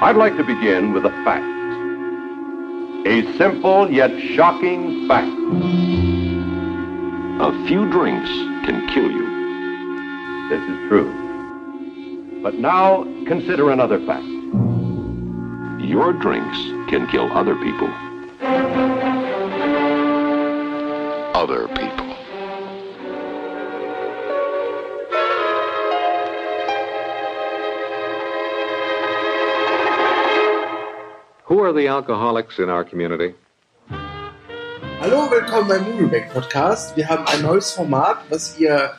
I'd like to begin with a fact. A simple yet shocking fact. A few drinks can kill you. This is true. But now consider another fact. Your drinks can kill other people. Other people. Are the alcoholics in our community? Hallo, willkommen beim Movieback Podcast. Wir haben ein neues Format, was ihr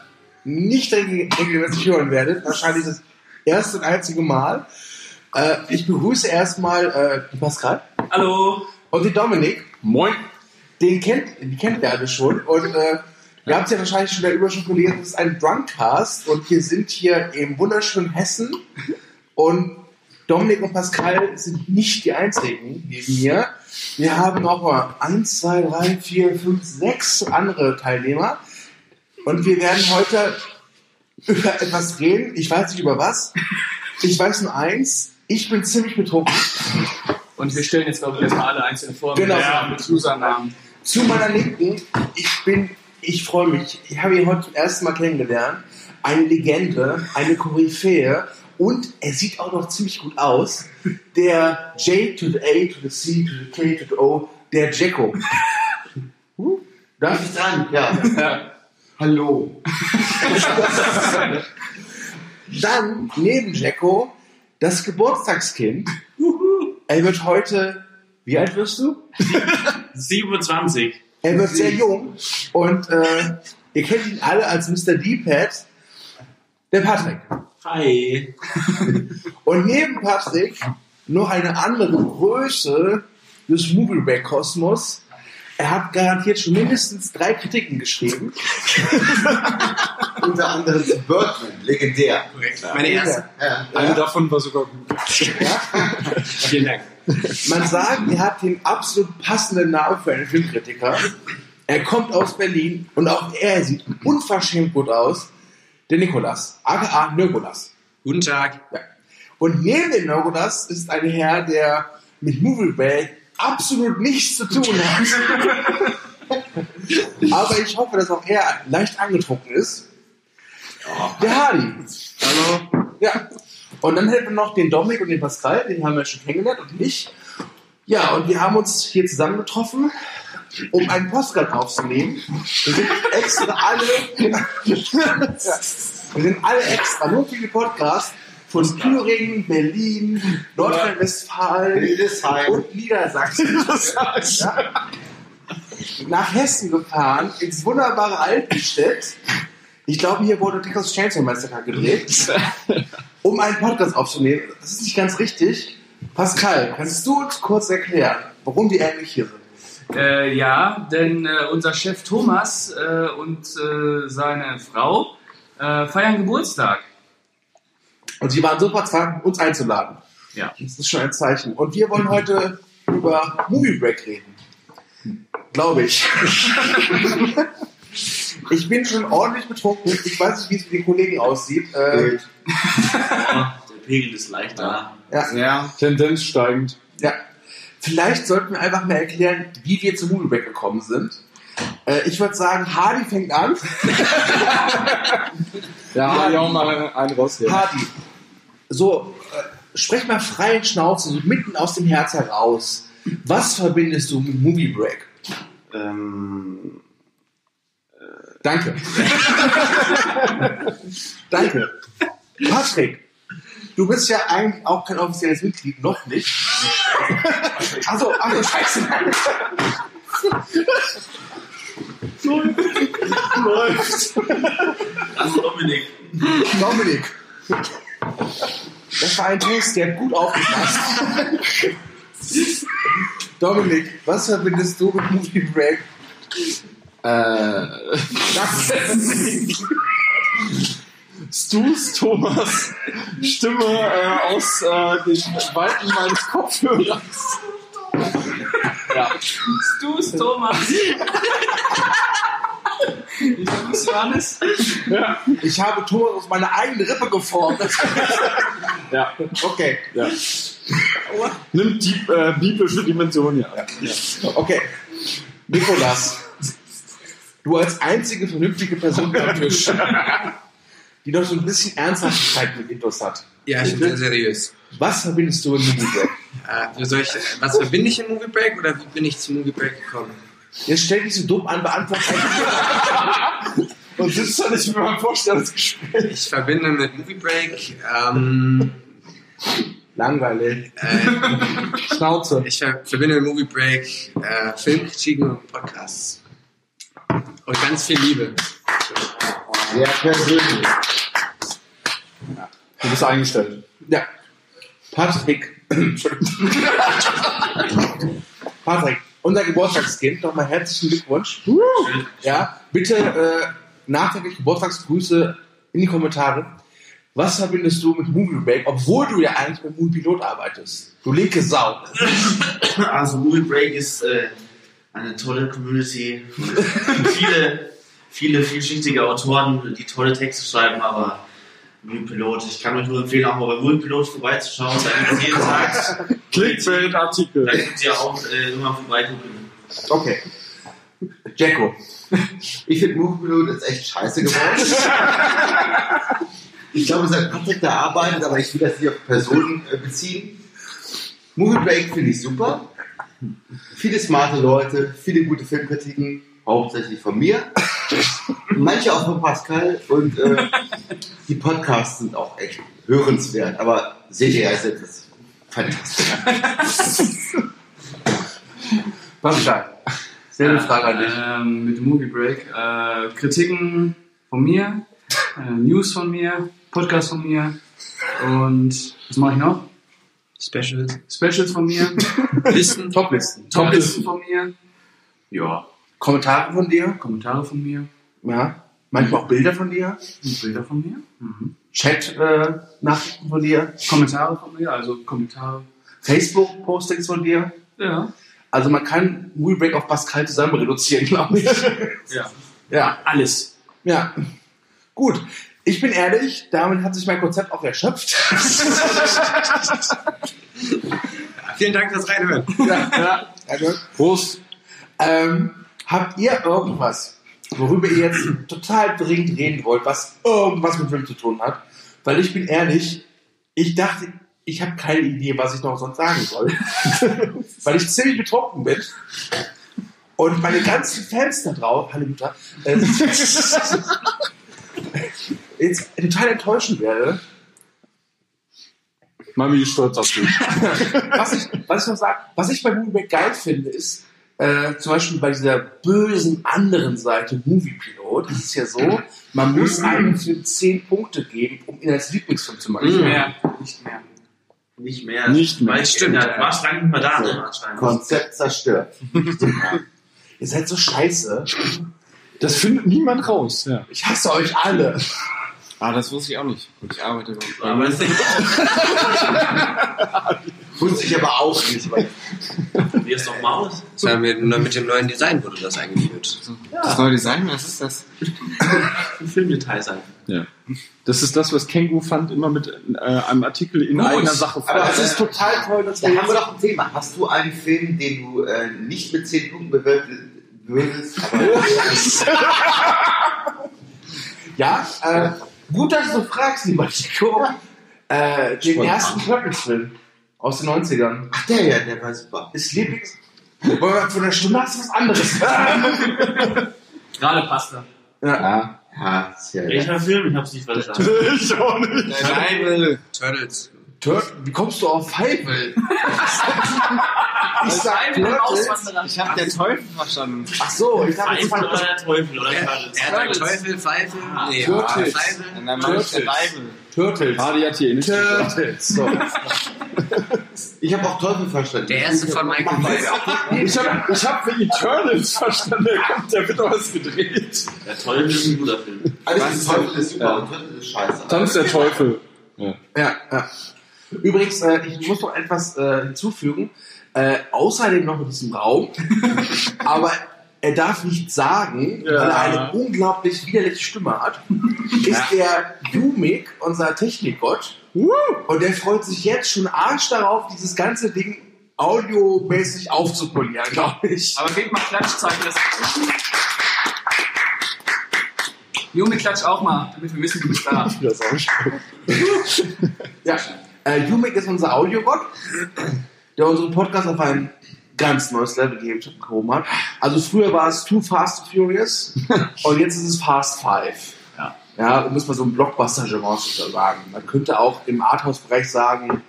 nicht regel- regelmäßig hören werdet. Wahrscheinlich das erste und einzige Mal. Äh, ich begrüße erstmal äh, den Pascal Hallo. und den Dominik. Moin. Den kennt, die kennt ihr alle schon. Und äh, ihr habt es ja wahrscheinlich schon der Überschrift gelesen, das ist ein Drunkcast. Und wir sind hier im wunderschönen Hessen. Und Dominik und Pascal sind nicht die einzigen neben mir. Wir haben noch mal eins, zwei, drei, vier, fünf, sechs andere Teilnehmer. Und wir werden heute über etwas reden. Ich weiß nicht über was. Ich weiß nur eins. Ich bin ziemlich betrunken. Und wir stellen jetzt, glaube ich, erstmal alle einzeln vor. Genau. Ja, mit Usernamen. Zu meiner Linken, ich bin, ich freue mich. Ich habe ihn heute zum ersten Mal kennengelernt. Eine Legende, eine Koryphäe und er sieht auch noch ziemlich gut aus. Der J to the A to the C to the K to the O, der Jacko. Darf ich dran? Ja. Ja. Hallo. Dann neben Jacko das Geburtstagskind. Er wird heute, wie alt wirst du? 27. Er wird sehr jung und äh, ihr kennt ihn alle als Mr. D-Pad, der Patrick. Hi. Und neben Patrick noch eine andere Größe des Movie-Kosmos. Er hat garantiert schon mindestens drei Kritiken geschrieben. Unter anderem Birdman, legendär. Meine erste. Ja. Eine davon war sogar gut. Vielen Dank. Man sagt, er hat den absolut passenden Namen für einen Filmkritiker. Er kommt aus Berlin und auch er sieht unverschämt gut aus. Der Nikolas, aka Nikolas. Guten Tag. Ja. Und neben dem Nikolas ist ein Herr, der mit Movie Break absolut nichts zu tun hat. Aber ich hoffe, dass auch er leicht angetrunken ist. Der Hardy. Hallo. Ja. Und dann hätten wir noch den Dominik und den Pascal, den haben wir schon kennengelernt und ich. Ja, und wir haben uns hier zusammengetroffen, um einen Postcard aufzunehmen. Wir sind extra alle, wir sind alle extra, nur für den Podcast von Thüringen, Berlin, Nordrhein-Westfalen und Niedersachsen ja, nach Hessen gefahren, ins wunderbare Altenstedt. Ich glaube, hier wurde Texas Chainsaw Massacre gedreht, um einen Podcast aufzunehmen. Das ist nicht ganz richtig. Pascal, kannst du uns kurz erklären, warum wir eigentlich hier sind? Äh, ja, denn äh, unser Chef Thomas äh, und äh, seine Frau äh, feiern Geburtstag. Und sie waren so verzweifelt, uns einzuladen. Ja. Das ist schon ein Zeichen. Und wir wollen heute über Movie Break reden. Glaube ich. ich bin schon ordentlich betrunken. Ich weiß nicht, wie es mit den Kollegen aussieht. Äh, Der Pegel ist leicht da. ja. Ja, Tendenz steigend. Ja. Vielleicht sollten wir einfach mal erklären, wie wir zu Movie Break gekommen sind. Äh, ich würde sagen, Hardy fängt an. Ja, ja, auch mal einen raus hier. Hardy, so, äh, sprech mal frei Schnauze, so mitten aus dem Herz heraus. Was verbindest du mit Movie Break? Ähm, Danke. Danke. Patrick, du bist ja eigentlich auch kein offizielles Mitglied, noch nicht. Achso, achso, scheiße. Läuft. Also Dominik. Dominik. Das war ein Test, der hat gut aufgepasst. Dominik, was verbindest du mit Movie Break? Äh, Stus Thomas Stimme äh, aus äh, den Weiten meines Kopfhörers. Ja. Stus Thomas. Stus Johannes. Ja. Ich habe Thomas aus meiner eigenen Rippe geformt. Ja. Okay. ja. Nimmt die äh, biblische Dimension, ja. Okay. Nikolas, du als einzige vernünftige Person am Tisch, die noch so ein bisschen Ernsthaftigkeit mit Intos hat. Ja, ich bin sehr seriös. Was verbindest du in Movie Break? Äh, soll ich, was verbinde ich in Movie Break oder wie bin ich zu Movie Break gekommen? Jetzt stell dich so dumm an, beantworte. Und sitzt da nicht mit meinem Vorstellungsgespräch. Ich verbinde mit Movie Break, ähm, Langweilig. äh, Schnauze. ich ver verbinde mit Movie Break äh, Filmkritiken und Podcasts. Und ganz viel Liebe. Sehr persönlich. Du bist eingestellt. Ja. Patrick. Patrick, unser Geburtstagskind, nochmal herzlichen Glückwunsch. Ja, bitte äh, nachträglich Geburtstagsgrüße in die Kommentare. Was verbindest du mit Movie Break, obwohl du ja eigentlich beim Movie Pilot arbeitest? Du linke Sau. Also Movie Break ist äh, eine tolle Community. viele, viele vielschichtige Autoren, die tolle Texte schreiben, aber Movie Pilot, ich kann euch nur empfehlen, auch mal bei Movie Pilot vorbeizuschauen. Da gibt es jeden Tag. Clickbait-Artikel. Da könnt ihr auch äh, immer vorbeigucken. Okay. Jacko. Ich finde Movie Pilot ist echt scheiße geworden. ich glaube, es hat Patrick da arbeitet, aber ich will das nicht auf Personen äh, beziehen. Movie Break finde ich super. Viele smarte Leute, viele gute Filmkritiken, hauptsächlich von mir. Manche auch von Pascal und äh, die Podcasts sind auch echt hörenswert, aber das ist fantastisch. Pascal. Selbe Frage an dich. Ähm, mit dem Movie Break. Äh, Kritiken von mir, äh, News von mir, Podcast von mir und was mache ich noch? Specials. Specials von mir, Listen. Toplisten. Toplisten von mir, ja, Kommentare von dir. Kommentare von mir, Ja. Manchmal auch Bilder von dir. und Bilder von mir, mhm. Chat-Nachrichten von dir. Kommentare von mir, also Kommentare. Facebook-Postings von dir. Ja, Also man kann Movie Break auf Pascal zusammen reduzieren, glaube ich. ja, ja. alles. Ja. Gut. Ich bin ehrlich, damit hat sich mein Konzept auch erschöpft. Vielen Dank fürs Reinhören. ja, ja. Prost. ähm, habt ihr irgendwas, worüber ihr jetzt total dringend reden wollt, was irgendwas mit Film zu tun hat? Weil ich bin ehrlich, ich dachte, ich habe keine Idee, was ich noch sonst sagen soll. Weil ich ziemlich betrunken bin. Und meine ganzen Fans da drauf, hallo Mutter, äh, jetzt total enttäuschen werde. Mami ist stolz auf dich. was ich, was ich noch sage, was ich bei Movie Break geil finde, ist, äh, zum Beispiel bei dieser bösen anderen Seite Movie Pilot, ist es ja so, man muss einem Film 10 Punkte geben, um ihn als Lieblingsfilm zu machen. Nicht mehr, nicht mehr. Nicht mehr. Nicht mehr. Weiß, Stimmt. Ja, du warst lange nicht mehr da, ne? Anscheinend. Konzept zerstört. Ihr seid so scheiße. Das findet niemand raus. Ja. Ich hasse euch alle. Ah, das wusste ich auch nicht. Und ich arbeite bei Aber Wusste ich aber auch nicht. Weil Wie ist doch Maus? Das haben wir nur mit dem neuen Design wurde das eingeführt. Das neue Design, was ist das? Filmdetails sein. Ja. Das ist das, was Kengu fand, immer mit äh, einem Artikel in Gut, eigener Sache. aber Das ist total toll, dass da wir haben wir doch ein Thema. Hast du einen Film, den du äh, nicht mit 10 Punkten bewerten würdest? Aber Ja, äh, gut, dass du fragst, lieber Chico. Äh, den Spontan. ersten Turtles-Film aus den 90ern. Ach, der ja, der war super. Ist Lieblings... Aber Von der Stimme hast du was anderes. Gerade Pasta. ja. Ja, ja, ja. Welcher Film? Ich hab's nicht verstanden. ich auch nicht. Survival. Turtles. Tur Wie kommst du auf Feivel? ich sag Turtles. Ich habe den Teufel verstanden. Ach so, ich dachte, Pfeife das oder der Teufel oder Er, Turtles? er hat Teufel, Pfeife. Nee, Turtles. Und dann Turtles. Turtles. Hardy hat hier nicht. Turtles. So. Ich habe auch Teufel verstanden. Der erste von Michael Bay. Ich habe ich hab für Eternals verstanden. Der, kommt, der wird doch was gedreht. Der Teufel ist ein guter Film. Alles ist Teufel ist super Ja. und Teufel ist scheiße. Tanz der Teufel. Ja. Ja, ja. Übrigens, äh, ich muss noch etwas äh, hinzufügen. Äh, außerdem noch mit diesem Raum. aber er darf nichts sagen, Ja. weil er eine unglaublich widerliche Stimme hat, ist der Jumik, unser Technikgott. Und der freut sich jetzt schon arsch darauf, dieses ganze Ding audiomäßig aufzupolieren, glaube ich. Aber gebt mal Klatschzeichen. Das Junge, klatsch auch mal, damit wir wissen, du bist da. Ja, äh, Jumik ist unser Audiogott, der unseren Podcast auf ein ganz neues Level gehoben hat. Also früher war es Too Fast and Furious und jetzt ist es Fast Five. Ja. Ja, um es mal so ein Blockbuster-Genre zu sagen. Man könnte auch im Arthouse-Bereich sagen,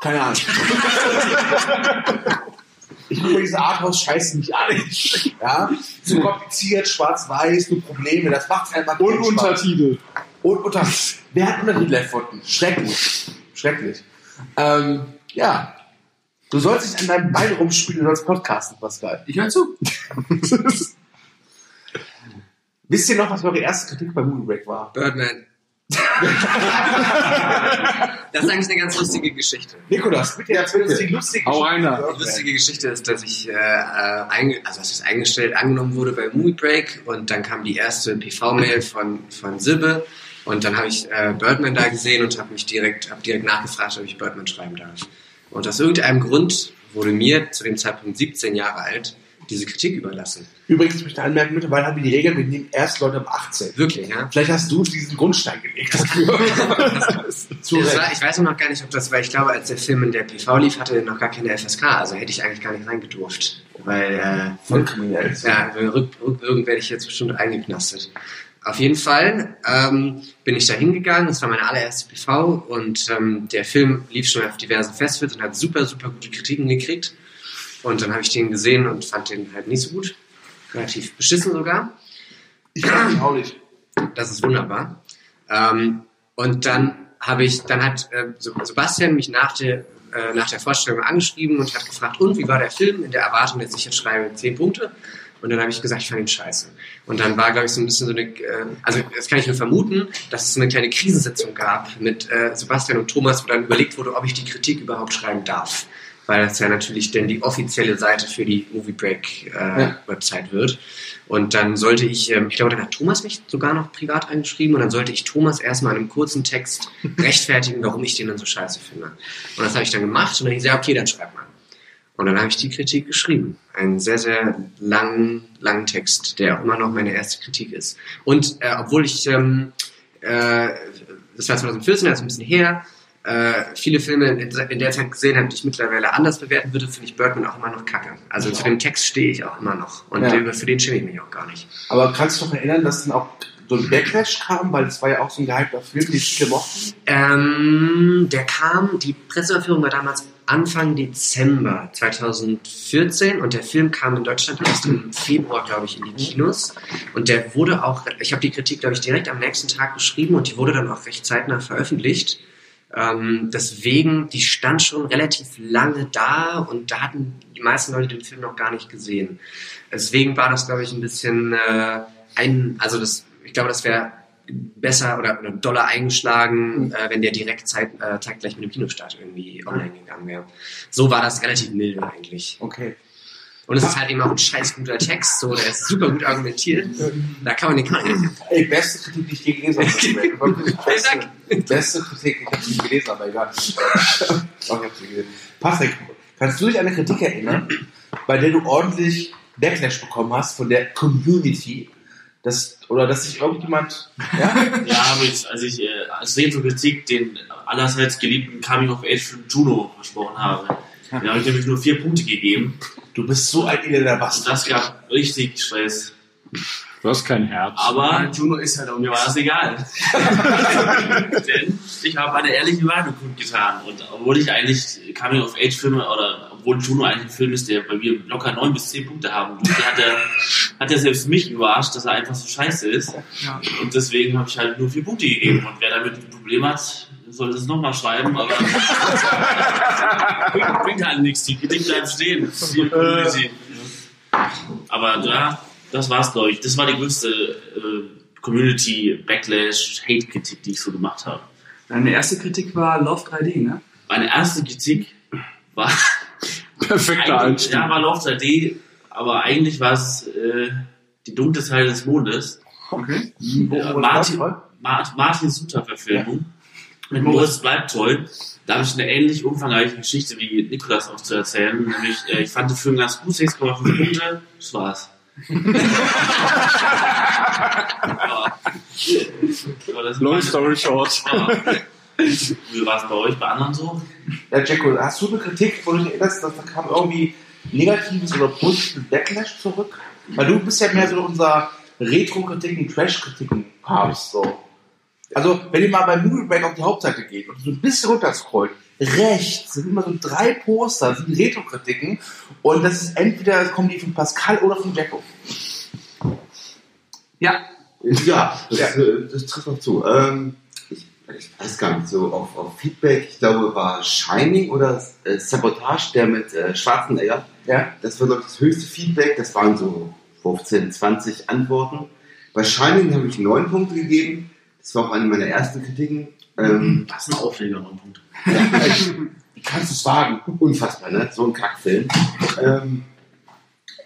keine Ahnung. Ich gucke diese Arthouse-Scheiße nicht an. Ja? Zu kompliziert, schwarz-weiß, nur Probleme, das macht einfach Und keinen Spaß. Und unter, wer hat Untertitel erfunden? Schrecklich. Schrecklich. Ähm, ja. Du sollst nicht an deinem Bein rumspielen, du sollst podcasten, Pascal. Ich höre zu. Wisst ihr noch, was eure erste Kritik bei Movie Break war? Birdman. das ist eigentlich eine ganz lustige Geschichte. Nikolas, bitte erzähl uns die lustige Hau Geschichte. einer. Die lustige Geschichte ist, dass ich äh, äh, also was ist eingestellt, angenommen wurde bei Movie Break und dann kam die erste PV-Mail von, von Sibbe und dann habe ich äh, Birdman da gesehen und habe mich direkt, hab direkt nachgefragt, ob ich Birdman schreiben darf. Und aus irgendeinem Grund wurde mir zu dem Zeitpunkt 17 Jahre alt diese Kritik überlassen. Übrigens möchte ich anmerken, mittlerweile haben wir die Regel, wir nehmen erst Leute ab 18. Wirklich, ja? Vielleicht hast du diesen Grundstein gelegt dafür. War, ich weiß noch gar nicht, ob das war. Ich glaube, als der Film in der PV lief, hatte er noch gar keine FSK. Also hätte ich eigentlich gar nicht reingedurft. Weil, äh, Voll kriminell. ja, rück, rückwirkend werde ich jetzt bestimmt eingeknastet. Auf jeden Fall ähm, bin ich da hingegangen. Das war meine allererste PV und ähm, der Film lief schon auf diversen Festivals und hat super, super gute Kritiken gekriegt. Und dann habe ich den gesehen und fand den halt nicht so gut. Relativ beschissen sogar. Ich kann mich auch nicht. Das ist wunderbar. Ähm, und dann habe ich, dann hat äh, Sebastian mich nach der, äh, nach der Vorstellung angeschrieben und hat gefragt, und wie war der Film? In der Erwartung, dass ich jetzt schreibe 10 Punkte. Und dann habe ich gesagt, ich fand ihn scheiße. Und dann war, glaube ich, so ein bisschen so eine, äh, also das kann ich nur vermuten, dass es so eine kleine Krisensitzung gab mit äh, Sebastian und Thomas, wo dann überlegt wurde, ob ich die Kritik überhaupt schreiben darf. Weil das ja natürlich dann die offizielle Seite für die Movie Break äh, Ja. Website wird. Und dann sollte ich, ähm, ich glaube, dann hat Thomas mich sogar noch privat angeschrieben und dann sollte ich Thomas erstmal in einem kurzen Text rechtfertigen, warum ich den dann so scheiße finde. Und das habe ich dann gemacht und dann hieß er, okay, dann schreib mal. Und dann habe ich die Kritik geschrieben. Einen sehr, sehr langen, langen Text, der auch immer noch meine erste Kritik ist. Und äh, obwohl ich, ähm, äh, das war 2014, also ein bisschen her, äh, viele Filme in, der Zeit gesehen habe, die ich mittlerweile anders bewerten würde, finde ich Birdman auch immer noch kacke. Also zu dem Text stehe ich auch immer noch. Und Ja. für den schäme ich mich auch gar nicht. Aber kannst du noch erinnern, dass dann auch so ein Backlash kam, weil es war ja auch so ein gehypter Film, den viele mochten? Ähm, der kam, die Presseverführung war damals Anfang Dezember 2014 und der Film kam in Deutschland erst im Februar, glaube ich, in die Kinos. Und der wurde auch, ich habe die Kritik, glaube ich, direkt am nächsten Tag geschrieben und die wurde dann auch recht zeitnah veröffentlicht. Ähm, deswegen, die stand schon relativ lange da und da hatten die meisten Leute den Film noch gar nicht gesehen. Deswegen war das, glaube ich, ein bisschen äh, ein, also das, ich glaube, das wäre besser oder, doller eingeschlagen, äh, wenn der direkt zeit, äh, zeitgleich mit dem Kinostart irgendwie online gegangen wäre. So war das relativ milde eigentlich. Okay. Und es ist halt eben auch ein scheiß guter Text, so, der ist super gut argumentiert. Da kann man den kann Ey, beste Kritik, die ich je gelesen habe. Beste, beste Kritik, ich habe sie gelesen, aber egal. Doch, ich habe sie gelesen. Patrick, kannst du dich an eine Kritik erinnern, bei der du ordentlich Backlash bekommen hast von der Community? Das, oder dass sich irgendjemand. Ja? Ja, aber ich, als ich äh, als Kritik den allerseits geliebten Coming of Age von Juno versprochen habe, da habe ich nämlich nur vier Punkte gegeben. Du bist so ein elender Und Bastard. das gab richtig Stress. Du hast kein Herz. Aber Juno ist halt auch mir war das egal. Denn ich habe eine ehrliche Meinung kundgetan. Und obwohl ich eigentlich Coming of Age Filme oder obwohl Juno eigentlich ein Film ist, der bei mir locker neun bis zehn Punkte haben durfte, hat er, hat er selbst mich überrascht, dass er einfach so scheiße ist. Ja. Und deswegen habe ich halt nur vier Punkte gegeben. Und wer damit ein Problem hat, soll das nochmal schreiben, aber bringt, bringt halt nichts. Die Kritik bleibt stehen. Community. Aber da, das war's, glaube ich. Das war die größte äh, Community Backlash, Hate-Kritik, die ich so gemacht habe. Deine erste Kritik war Love 3D, ne? Meine erste Kritik war Perfekter eigentlich, Einstieg. ja, war Love 3D, aber eigentlich war es äh, die dunkle Seite des Mondes. Okay. Äh, Martin, Ma Martin Suter-Verfilmung. Mit Moritz bleibt toll. Da habe ich eine ähnlich umfangreiche Geschichte wie Nikolas auch zu erzählen. Nämlich, äh, ich fand den Film ganz gut, 6,5 Punkte. Das war's. Long story short. Wie war es bei euch, bei anderen so? Ja, Jacko, hast du eine Kritik, wo du dich erinnerst, dass da kam irgendwie negatives oder positives Backlash zurück? Weil du bist ja mehr so unser Retro-Kritiken, Trash-Kritiken-Papst, so. Also, wenn ihr mal bei Movie Break auf die Hauptseite geht und so ein bisschen runterscrollt, rechts sind immer so drei Poster, das sind Retro-Kritiken und das ist entweder, kommen die von Pascal oder von Jacko. Ja. Ja, das, Ja. äh, das trifft auch zu. Ähm, ich, weiß gar nicht, so auf, auf Feedback, ich glaube, war Shining oder äh, Sabotage, der mit äh, Schwarzenegger. Ja? Das war, glaube ich, das höchste Feedback. Das waren so 15, 20 Antworten. Bei Shining habe ich neun Punkte gegeben. Das war auch eine meiner ersten Kritiken. Ähm, Das ist ein Aufreger, noch ein Punkt. Wie kannst du es wagen? Unfassbar, ne? So ein Kackfilm. Ähm,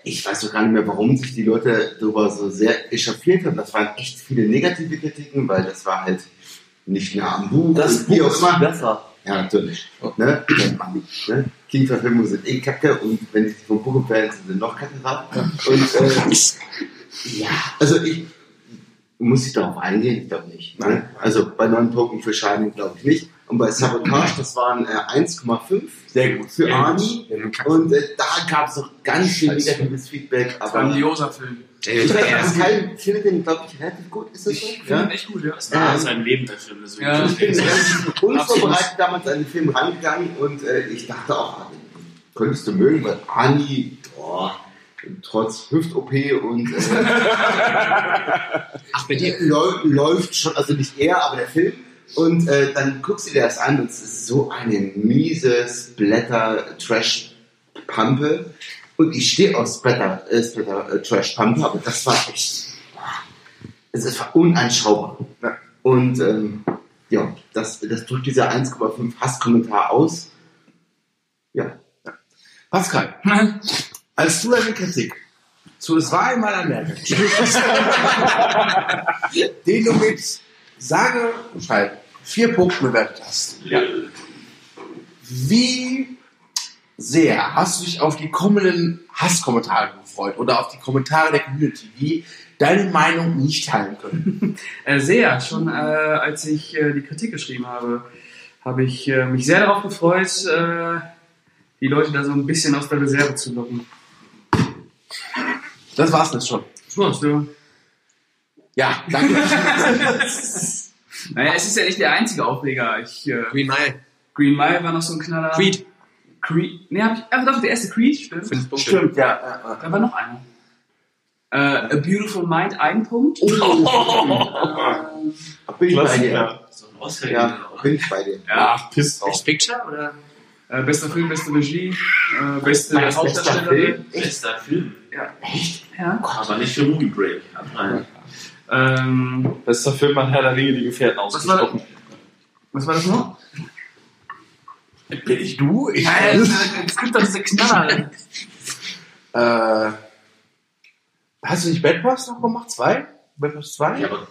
ich weiß doch gar nicht mehr, warum sich die Leute darüber so sehr echauffiert haben. Das waren echt viele negative Kritiken, weil das war halt nicht nah am Buch. Das Buch ist immer. besser. Ja, natürlich. Ne? ne? Kinderverfilmungen sind eh kacke und wenn ich die vom Buch empfehle, sind sie noch kacke. Und äh, ja, also ich muss ich darauf eingehen? Ich glaube nicht. Ne? Also bei neun Punkten für Shining glaube ich nicht. Und bei Sabotage, das waren äh, 1,5 Sehr gut. für Arnie. Und äh, da gab es noch ganz viel Scheiße. negatives Feedback. Aber Grandioser Film. Ich weiß, Ayer. Pascal findet den, glaube ich, relativ gut. Ist das so? Ich finde ihn echt gut, ja. Das war alles ein Leben, der Film. Deswegen Ja. Ich bin relativ unvorbereitet damals an den Film rangegangen und äh, ich dachte auch, ah, könntest du mögen, weil Ani, boah, trotz Hüft-OP und äh, Ach, bei dir. läu läuft schon, also nicht er, aber der Film. Und äh, dann guckst du dir das an und es ist so eine miese Splatter-Trash-Pampe. Und ich stehe auf Splatter, äh, Splatter äh, Trash-Pampe, aber das war echt, es ist uneinschaubar. Und ähm, ja, das, das drückt dieser 1,5 Hasskommentar aus. Ja. Pascal, als du deine Kritik zu Es war einmal Amerika den du mit sage und schreibe vier Punkten bewertet hast. Wie sehr hast du dich auf die kommenden Hasskommentare gefreut oder auf die Kommentare der Community, die deine Meinung nicht teilen können? Äh, sehr. Schon äh, als ich äh, die Kritik geschrieben habe, habe ich äh, mich sehr darauf gefreut, äh, die Leute da so ein bisschen aus der Reserve zu locken. Das war's jetzt schon. Was, du? Ja, danke. Naja, es ist ja nicht der einzige Aufreger. Ich, äh, Green Mile. Green Mile war noch so ein Knaller. Creed. Creed. Nee, hab ich, ach doch, der erste Creed, stimmt. Fünf Punkte. Stimmt, ja. ja, ja. Da war noch einer. Äh, A Beautiful Mind, ein Punkt. Bin ich bei dir. So ein Oscar Ja, bin ich bei dir. Ja. Ach, piss drauf. Best Picture oder? Äh, bester Film, beste Regie, äh, beste Hauptdarstellerin. Bester Film. Ja. Echt? Ja. Aber nicht für Movie Break. Nein. Ähm, Bester Film an Herr der Ringe, die Gefährten Was war- ausgesprochen. was war das noch? Bin ich du? Ich, Nein, es, es gibt doch diese Knaller. Äh, hast du nicht Bad Boys noch gemacht? Zwei? Bad Boys 2? Ja, aber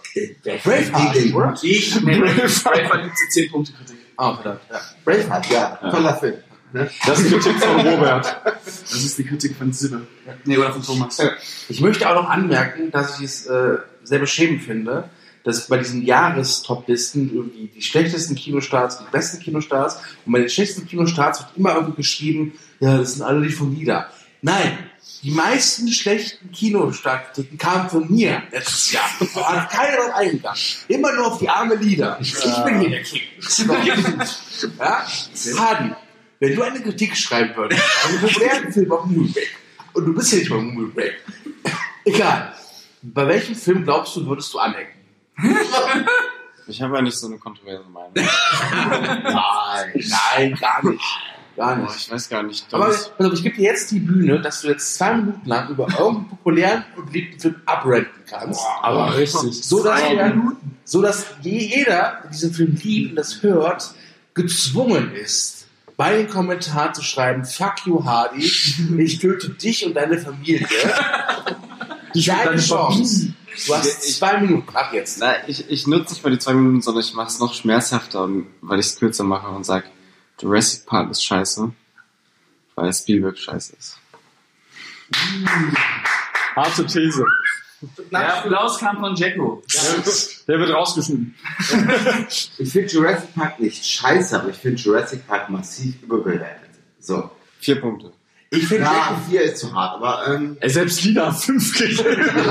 Braveheart, oder? Ich, nee, Braveheart gibt es 10 Punkte Kritik. Ah, verdammt. Ja. Braveheart, ja, toller Film. Ne? Das ist Kritik von Robert. Das ist die Kritik von Sibbe. Nee, oder von Thomas. Ich möchte auch noch anmerken, dass ich es äh, sehr beschämend finde, dass bei diesen Jahrestop-Listen irgendwie die schlechtesten Kinostarts, die besten Kinostarts und bei den schlechtesten Kinostarts wird immer irgendwie geschrieben, ja, das sind alle die von Lieder. Nein, die meisten schlechten Kinostartkritiken kamen von mir letztes Jahr. Da hat keiner drauf eingegangen. Immer nur auf die arme Lieder. Ich bin hier der King. ja? Hardy, wenn du eine Kritik schreiben würdest, einen populären Film auf Movie Break, und du bist ja nicht mal Movie Break, egal, bei welchem Film glaubst du, würdest du anecken? Ich habe ja nicht so eine kontroverse Meinung. Nein, nein, gar nicht. Gar Boah, nicht. ich weiß gar nicht. Aber pass auf, ich gebe dir jetzt die Bühne, dass du jetzt zwei Minuten lang über irgendeinen populären und beliebten Film abrenten kannst. aber richtig. So dass, so dass je- jeder, der diesen Film liebt und das hört, gezwungen ist, bei den Kommentaren zu schreiben, fuck you Hardy, ich töte dich und deine Familie. Und Deine deine Chance. Du hast Ich- zwei Minuten, ab jetzt. Na, ich, ich nutze nicht mal die zwei Minuten, sondern ich mache es noch schmerzhafter, weil ich es kürzer mache und sage, Jurassic Park ist scheiße, weil Spielberg scheiße ist. Harte These. Der Applaus kam von Jacko. Der wird rausgeschnitten. Ich finde Jurassic Park nicht scheiße, aber ich finde Jurassic Park massiv überbewertet. So. Vier Punkte. Ich finde, Ja, vier ist zu hart, aber ähm, Ey, selbst Lina hat fünf gegeben.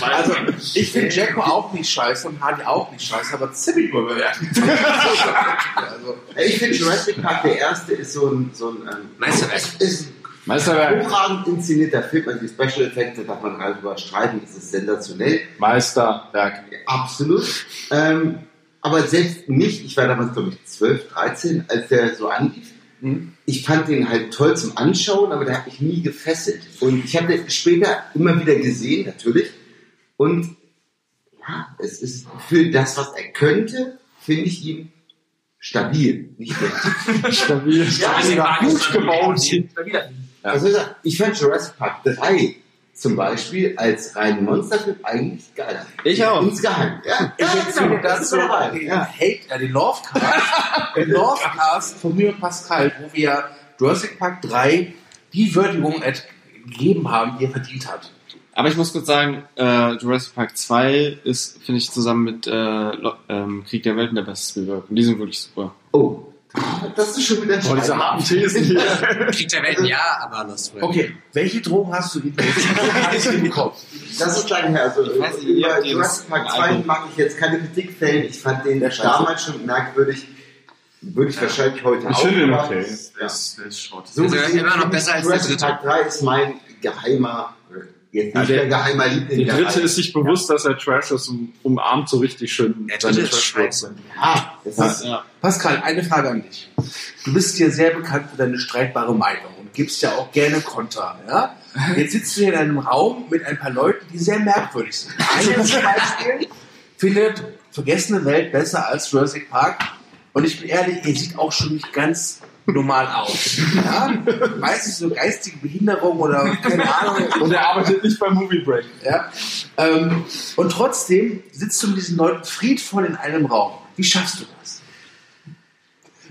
also, ich finde Jacko auch nicht scheiße und Hardy auch nicht scheiße, aber ziemlich überbewertet. also, ich finde Jurassic Park, der erste, ist so ein, so ein ähm, Meisterwerk. ist ein Meisterwerk. hochragend inszenierter Film, also die Special Effekte darf man gar nicht überstreiten, das ist sensationell. Meisterwerk. Absolut. Ähm, aber selbst mich, ich war damals, glaube ich, 12, 13, als der so anlief, ich fand den halt toll zum Anschauen, aber der hat mich nie gefesselt. Und ich habe den später immer wieder gesehen, natürlich. Und ja, es ist für das, was er könnte, finde ich ihn stabil. Nicht schlecht. Stabil. Ja, sogar gut gebaut. Was ich sagen? Ich fand Jurassic Park 3 zum Beispiel als reinen Monsterfilm eigentlich geil. Ich auch. Insgeheim. Ja, ich ja, erzähle genau. Das dazu den Ja. Hate, äh, den Lovecast, den Lovecast von mir und Pascal, wo wir Jurassic Park 3 die Würdigung gegeben haben, die er verdient hat. Aber ich muss kurz sagen, äh, Jurassic Park 2 ist, finde ich, zusammen mit äh, ähm, Krieg der Welten der beste Spielberg. Und die sind wirklich super. Oh, das ist schon wieder Oh, diese harten Thesen hier. Krieg der Welten ja, aber World. Okay, welche Drogen hast du jetzt bekommen? Das ist lange her. Also, weiß nicht, über Jurassic Park 2 Album. mag ich jetzt keine Kritik fällen. Ich fand den damals schon merkwürdig. Würde ich wahrscheinlich heute Ich auch. finde ihn machen. okay. Ja. Das ist Schrott. So Also immer noch finde ich, besser als der Jurassic. Park 3 ist mein geheimer, jetzt nicht der- geheimer Liebling. Der dritte ist sich bewusst, dass er Trash ist und umarmt so richtig schön Der seine Trash-Wurzeln. Ja, das ist, Ja. Pascal, eine Frage an dich. Du bist ja sehr bekannt für deine streitbare Meinung und gibst ja auch gerne Konter. Ja? Jetzt sitzt du hier in einem Raum mit ein paar Leuten, die sehr merkwürdig sind. Einer zum Beispiel findet Vergessene Welt besser als Jurassic Park. Und ich bin ehrlich, ihr sieht auch schon nicht ganz normal aus. Ja? Meistens so geistige Behinderung oder keine Ahnung. Und er arbeitet nicht beim Movie Break. Ja? Ähm, und trotzdem sitzt du mit diesen Leuten friedvoll in einem Raum. Wie schaffst du das?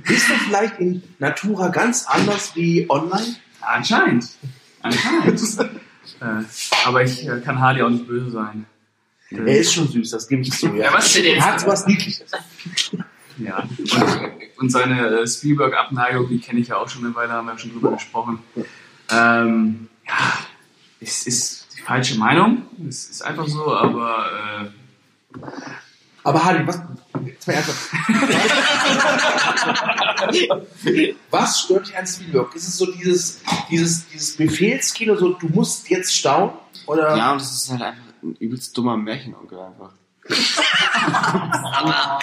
Bist du vielleicht in Natura ganz anders wie online? Anscheinend. Anscheinend. äh, aber ich äh, kann Hardy auch nicht böse sein. Er ist schon süß, das gebe ich zu. Ja, Ja, was denn jetzt? Er hat was Niedliches. Ja. Und, und seine äh, Spielberg-Abneigung, die kenne ich ja auch schon eine Weile, haben wir schon drüber gesprochen. Ähm, ja, es ist die falsche Meinung. Es ist einfach so, aber äh, Aber Hardy, was, jetzt mal ernsthaft. was stört dich an Spielberg? Ist es so dieses, dieses, dieses Befehlskino, so du musst jetzt staunen? Oder? Ja, und das ist halt einfach ein übelst dummer Märchenonkel einfach.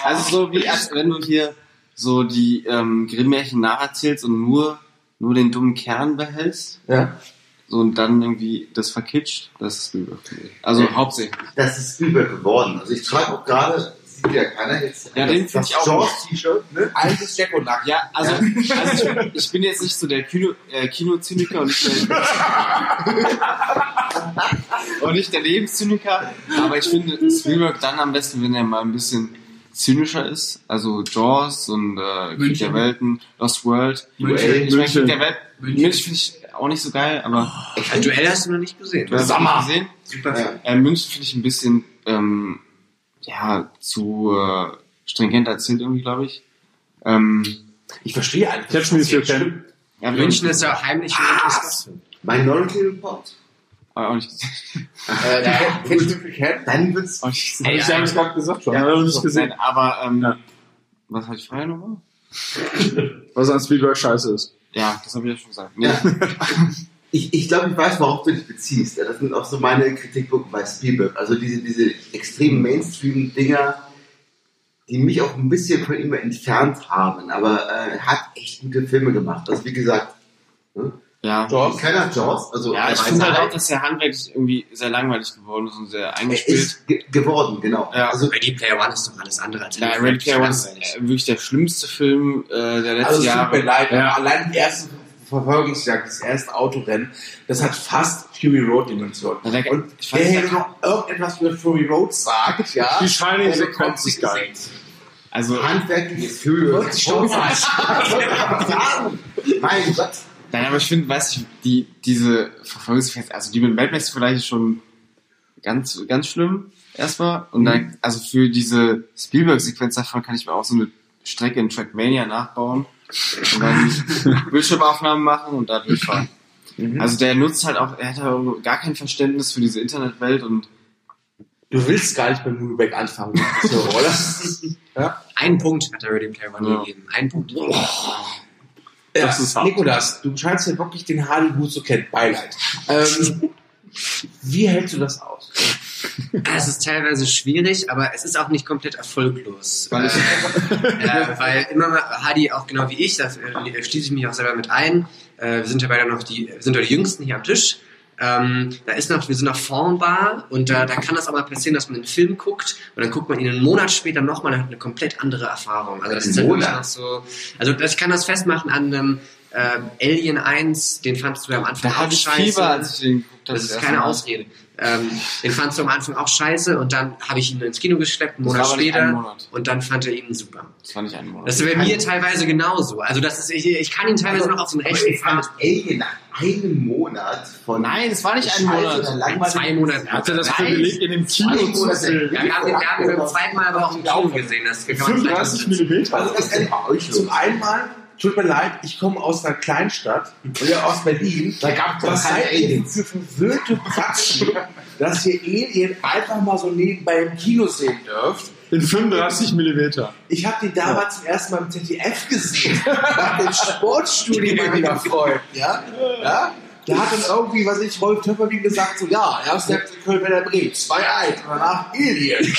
Also so wie als wenn du hier so die ähm, Grimm-Märchen nacherzählst und nur, nur den dummen Kern behältst. Ja. So und dann irgendwie das verkitscht, das ist ich. Also hauptsächlich. das ist Spielberg geworden. Also ich trage auch gerade, sieht ja keiner jetzt, Ja, den das, find das ich auch Jaws-T-Shirt, ne? Altes Jack und. Ja, also, also ich, ich bin jetzt nicht so der Kino, äh, Kinozyniker und nicht der, und nicht der Lebenszyniker, aber ich finde Spielberg dann am besten, wenn er mal ein bisschen zynischer ist. Also Jaws und äh, Krieg der Welten, Lost World. München. Ich meine, Krieg der Welt, München. Finde ich auch nicht so geil, aber Ein Duell hast du noch nicht gesehen. du hast Sommer. gesehen. Super. Ja. Äh, München finde ich ein bisschen ähm, ja zu äh, stringent erzählt irgendwie, glaube ich. Ähm, Ich verstehe eigentlich. Catch me if you can. Stimmt. ja, München ist ja heimlich Interessant. Minority Report. aber auch nicht gesehen. Äh, can. Dann wird's Auch nicht gesehen. Ey, ich habe es gerade gesagt schon. Ja, nicht gesehen. Nein, aber ähm, Ja. was hat die Frage nochmal? Was an Spielberg scheiße ist. Ja, das habe ich ja schon gesagt. Nee. Ja. Ich, ich glaube, ich weiß, worauf du dich beziehst. Das sind auch so meine Kritikpunkte bei Spielberg. Also diese, diese extremen Mainstream-Dinger, die mich auch ein bisschen von ihm entfernt haben. Aber äh, er hat echt gute Filme gemacht. Also wie gesagt, ne? Ja. Jaws. Keiner Jaws. Also, ja, ich finde halt halt. auch, dass der handwerklich irgendwie sehr langweilig geworden ist und sehr Er eingespielt. ist ge geworden, genau. Ja. Also, Ready Player One ist doch alles andere als Ja, Ready Player One ist äh, wirklich der schlimmste Film äh, der letzten Also es tut Jahre. mir leid, Ja. allein die erste Verfolgungsjagd, das erste Autorennen, das hat fast Fury Road Dimension. Und wer hier noch irgendetwas über Fury Road sagt, ja, Die der Sequenz ist geil. Also, handwerklich ist Höhe. Mein Gott. nein, aber ich finde, weiß ich, die, diese Verfolgungsfans, also die mit Mad Max vielleicht ist schon ganz, ganz schlimm, erstmal. Und dann, also für diese Spielberg-Sequenz davon kann ich mir auch so eine Strecke in Trackmania nachbauen und dann Bildschirmaufnahmen machen und da durchfahren. Also der nutzt halt auch, er hat ja gar kein Verständnis für diese Internetwelt und Du willst gar nicht beim Movieback anfangen, so, oder? Ein Punkt hat Ready Player One Ja. gegeben. Ein Punkt. Ja, Das ist hart. Nikolas, du scheinst ja wirklich den Hardy gut zu kennen. Beileid. Ähm, wie hältst du das aus? Es ist teilweise schwierig, aber es ist auch nicht komplett erfolglos. Weil, äh, weil immer mal Hadi auch genau wie ich, da äh, schließe ich mich auch selber mit ein. Äh, wir sind ja beide noch die, wir sind ja die Jüngsten hier am Tisch. Ähm, da ist noch, wir sind noch formbar und da, da kann das auch mal passieren, dass man einen Film guckt und dann guckt man ihn einen Monat später nochmal und hat eine komplett andere Erfahrung. Also das ist ja noch so. Also ich kann das festmachen an einem äh, Alien 1, den fandst du ja am Anfang da auch ich scheiße. Fieber, als ich den geguckt habe. Das ist keine Mal. Ausrede. Ähm, den fandst du am Anfang auch scheiße und dann habe ich ihn ins Kino geschleppt, einen Monat später. Monat. Und dann fand er ihn super. Das war nicht ein Monat. Das ist bei mir teilweise genauso. Also das ist, ich, ich kann ihn teilweise noch auf den rechten Ich fand Alien nach einem Monat von. Nein, es war nicht ein Monat. zwei Monaten. Er hatte das Nein. Privileg, in dem Kino zu Monate. sehen. Ja, wir haben den beim zweiten Mal aber auch im Kino gesehen. Das kann man vielleicht 35 Millimeter. Also das ist bei euch zum einen mal, tut mir leid, ich komme aus einer Kleinstadt, oder aus Berlin. Da gab's doch Was seid ihr für verwöhnte Praxen, dass ihr Alien einfach mal so nebenbei im Kino sehen dürft? In 35 Millimeter. Ich habe den damals zum ersten Mal im ZDF gesehen. Nach dem Sportstudio meiner Freund. Ja? ja? Der hat dann irgendwie, was ich, Rolf Töpperwien gesagt, so, ja, erst der Köln Werder Bremen, 2-1 und danach Alien.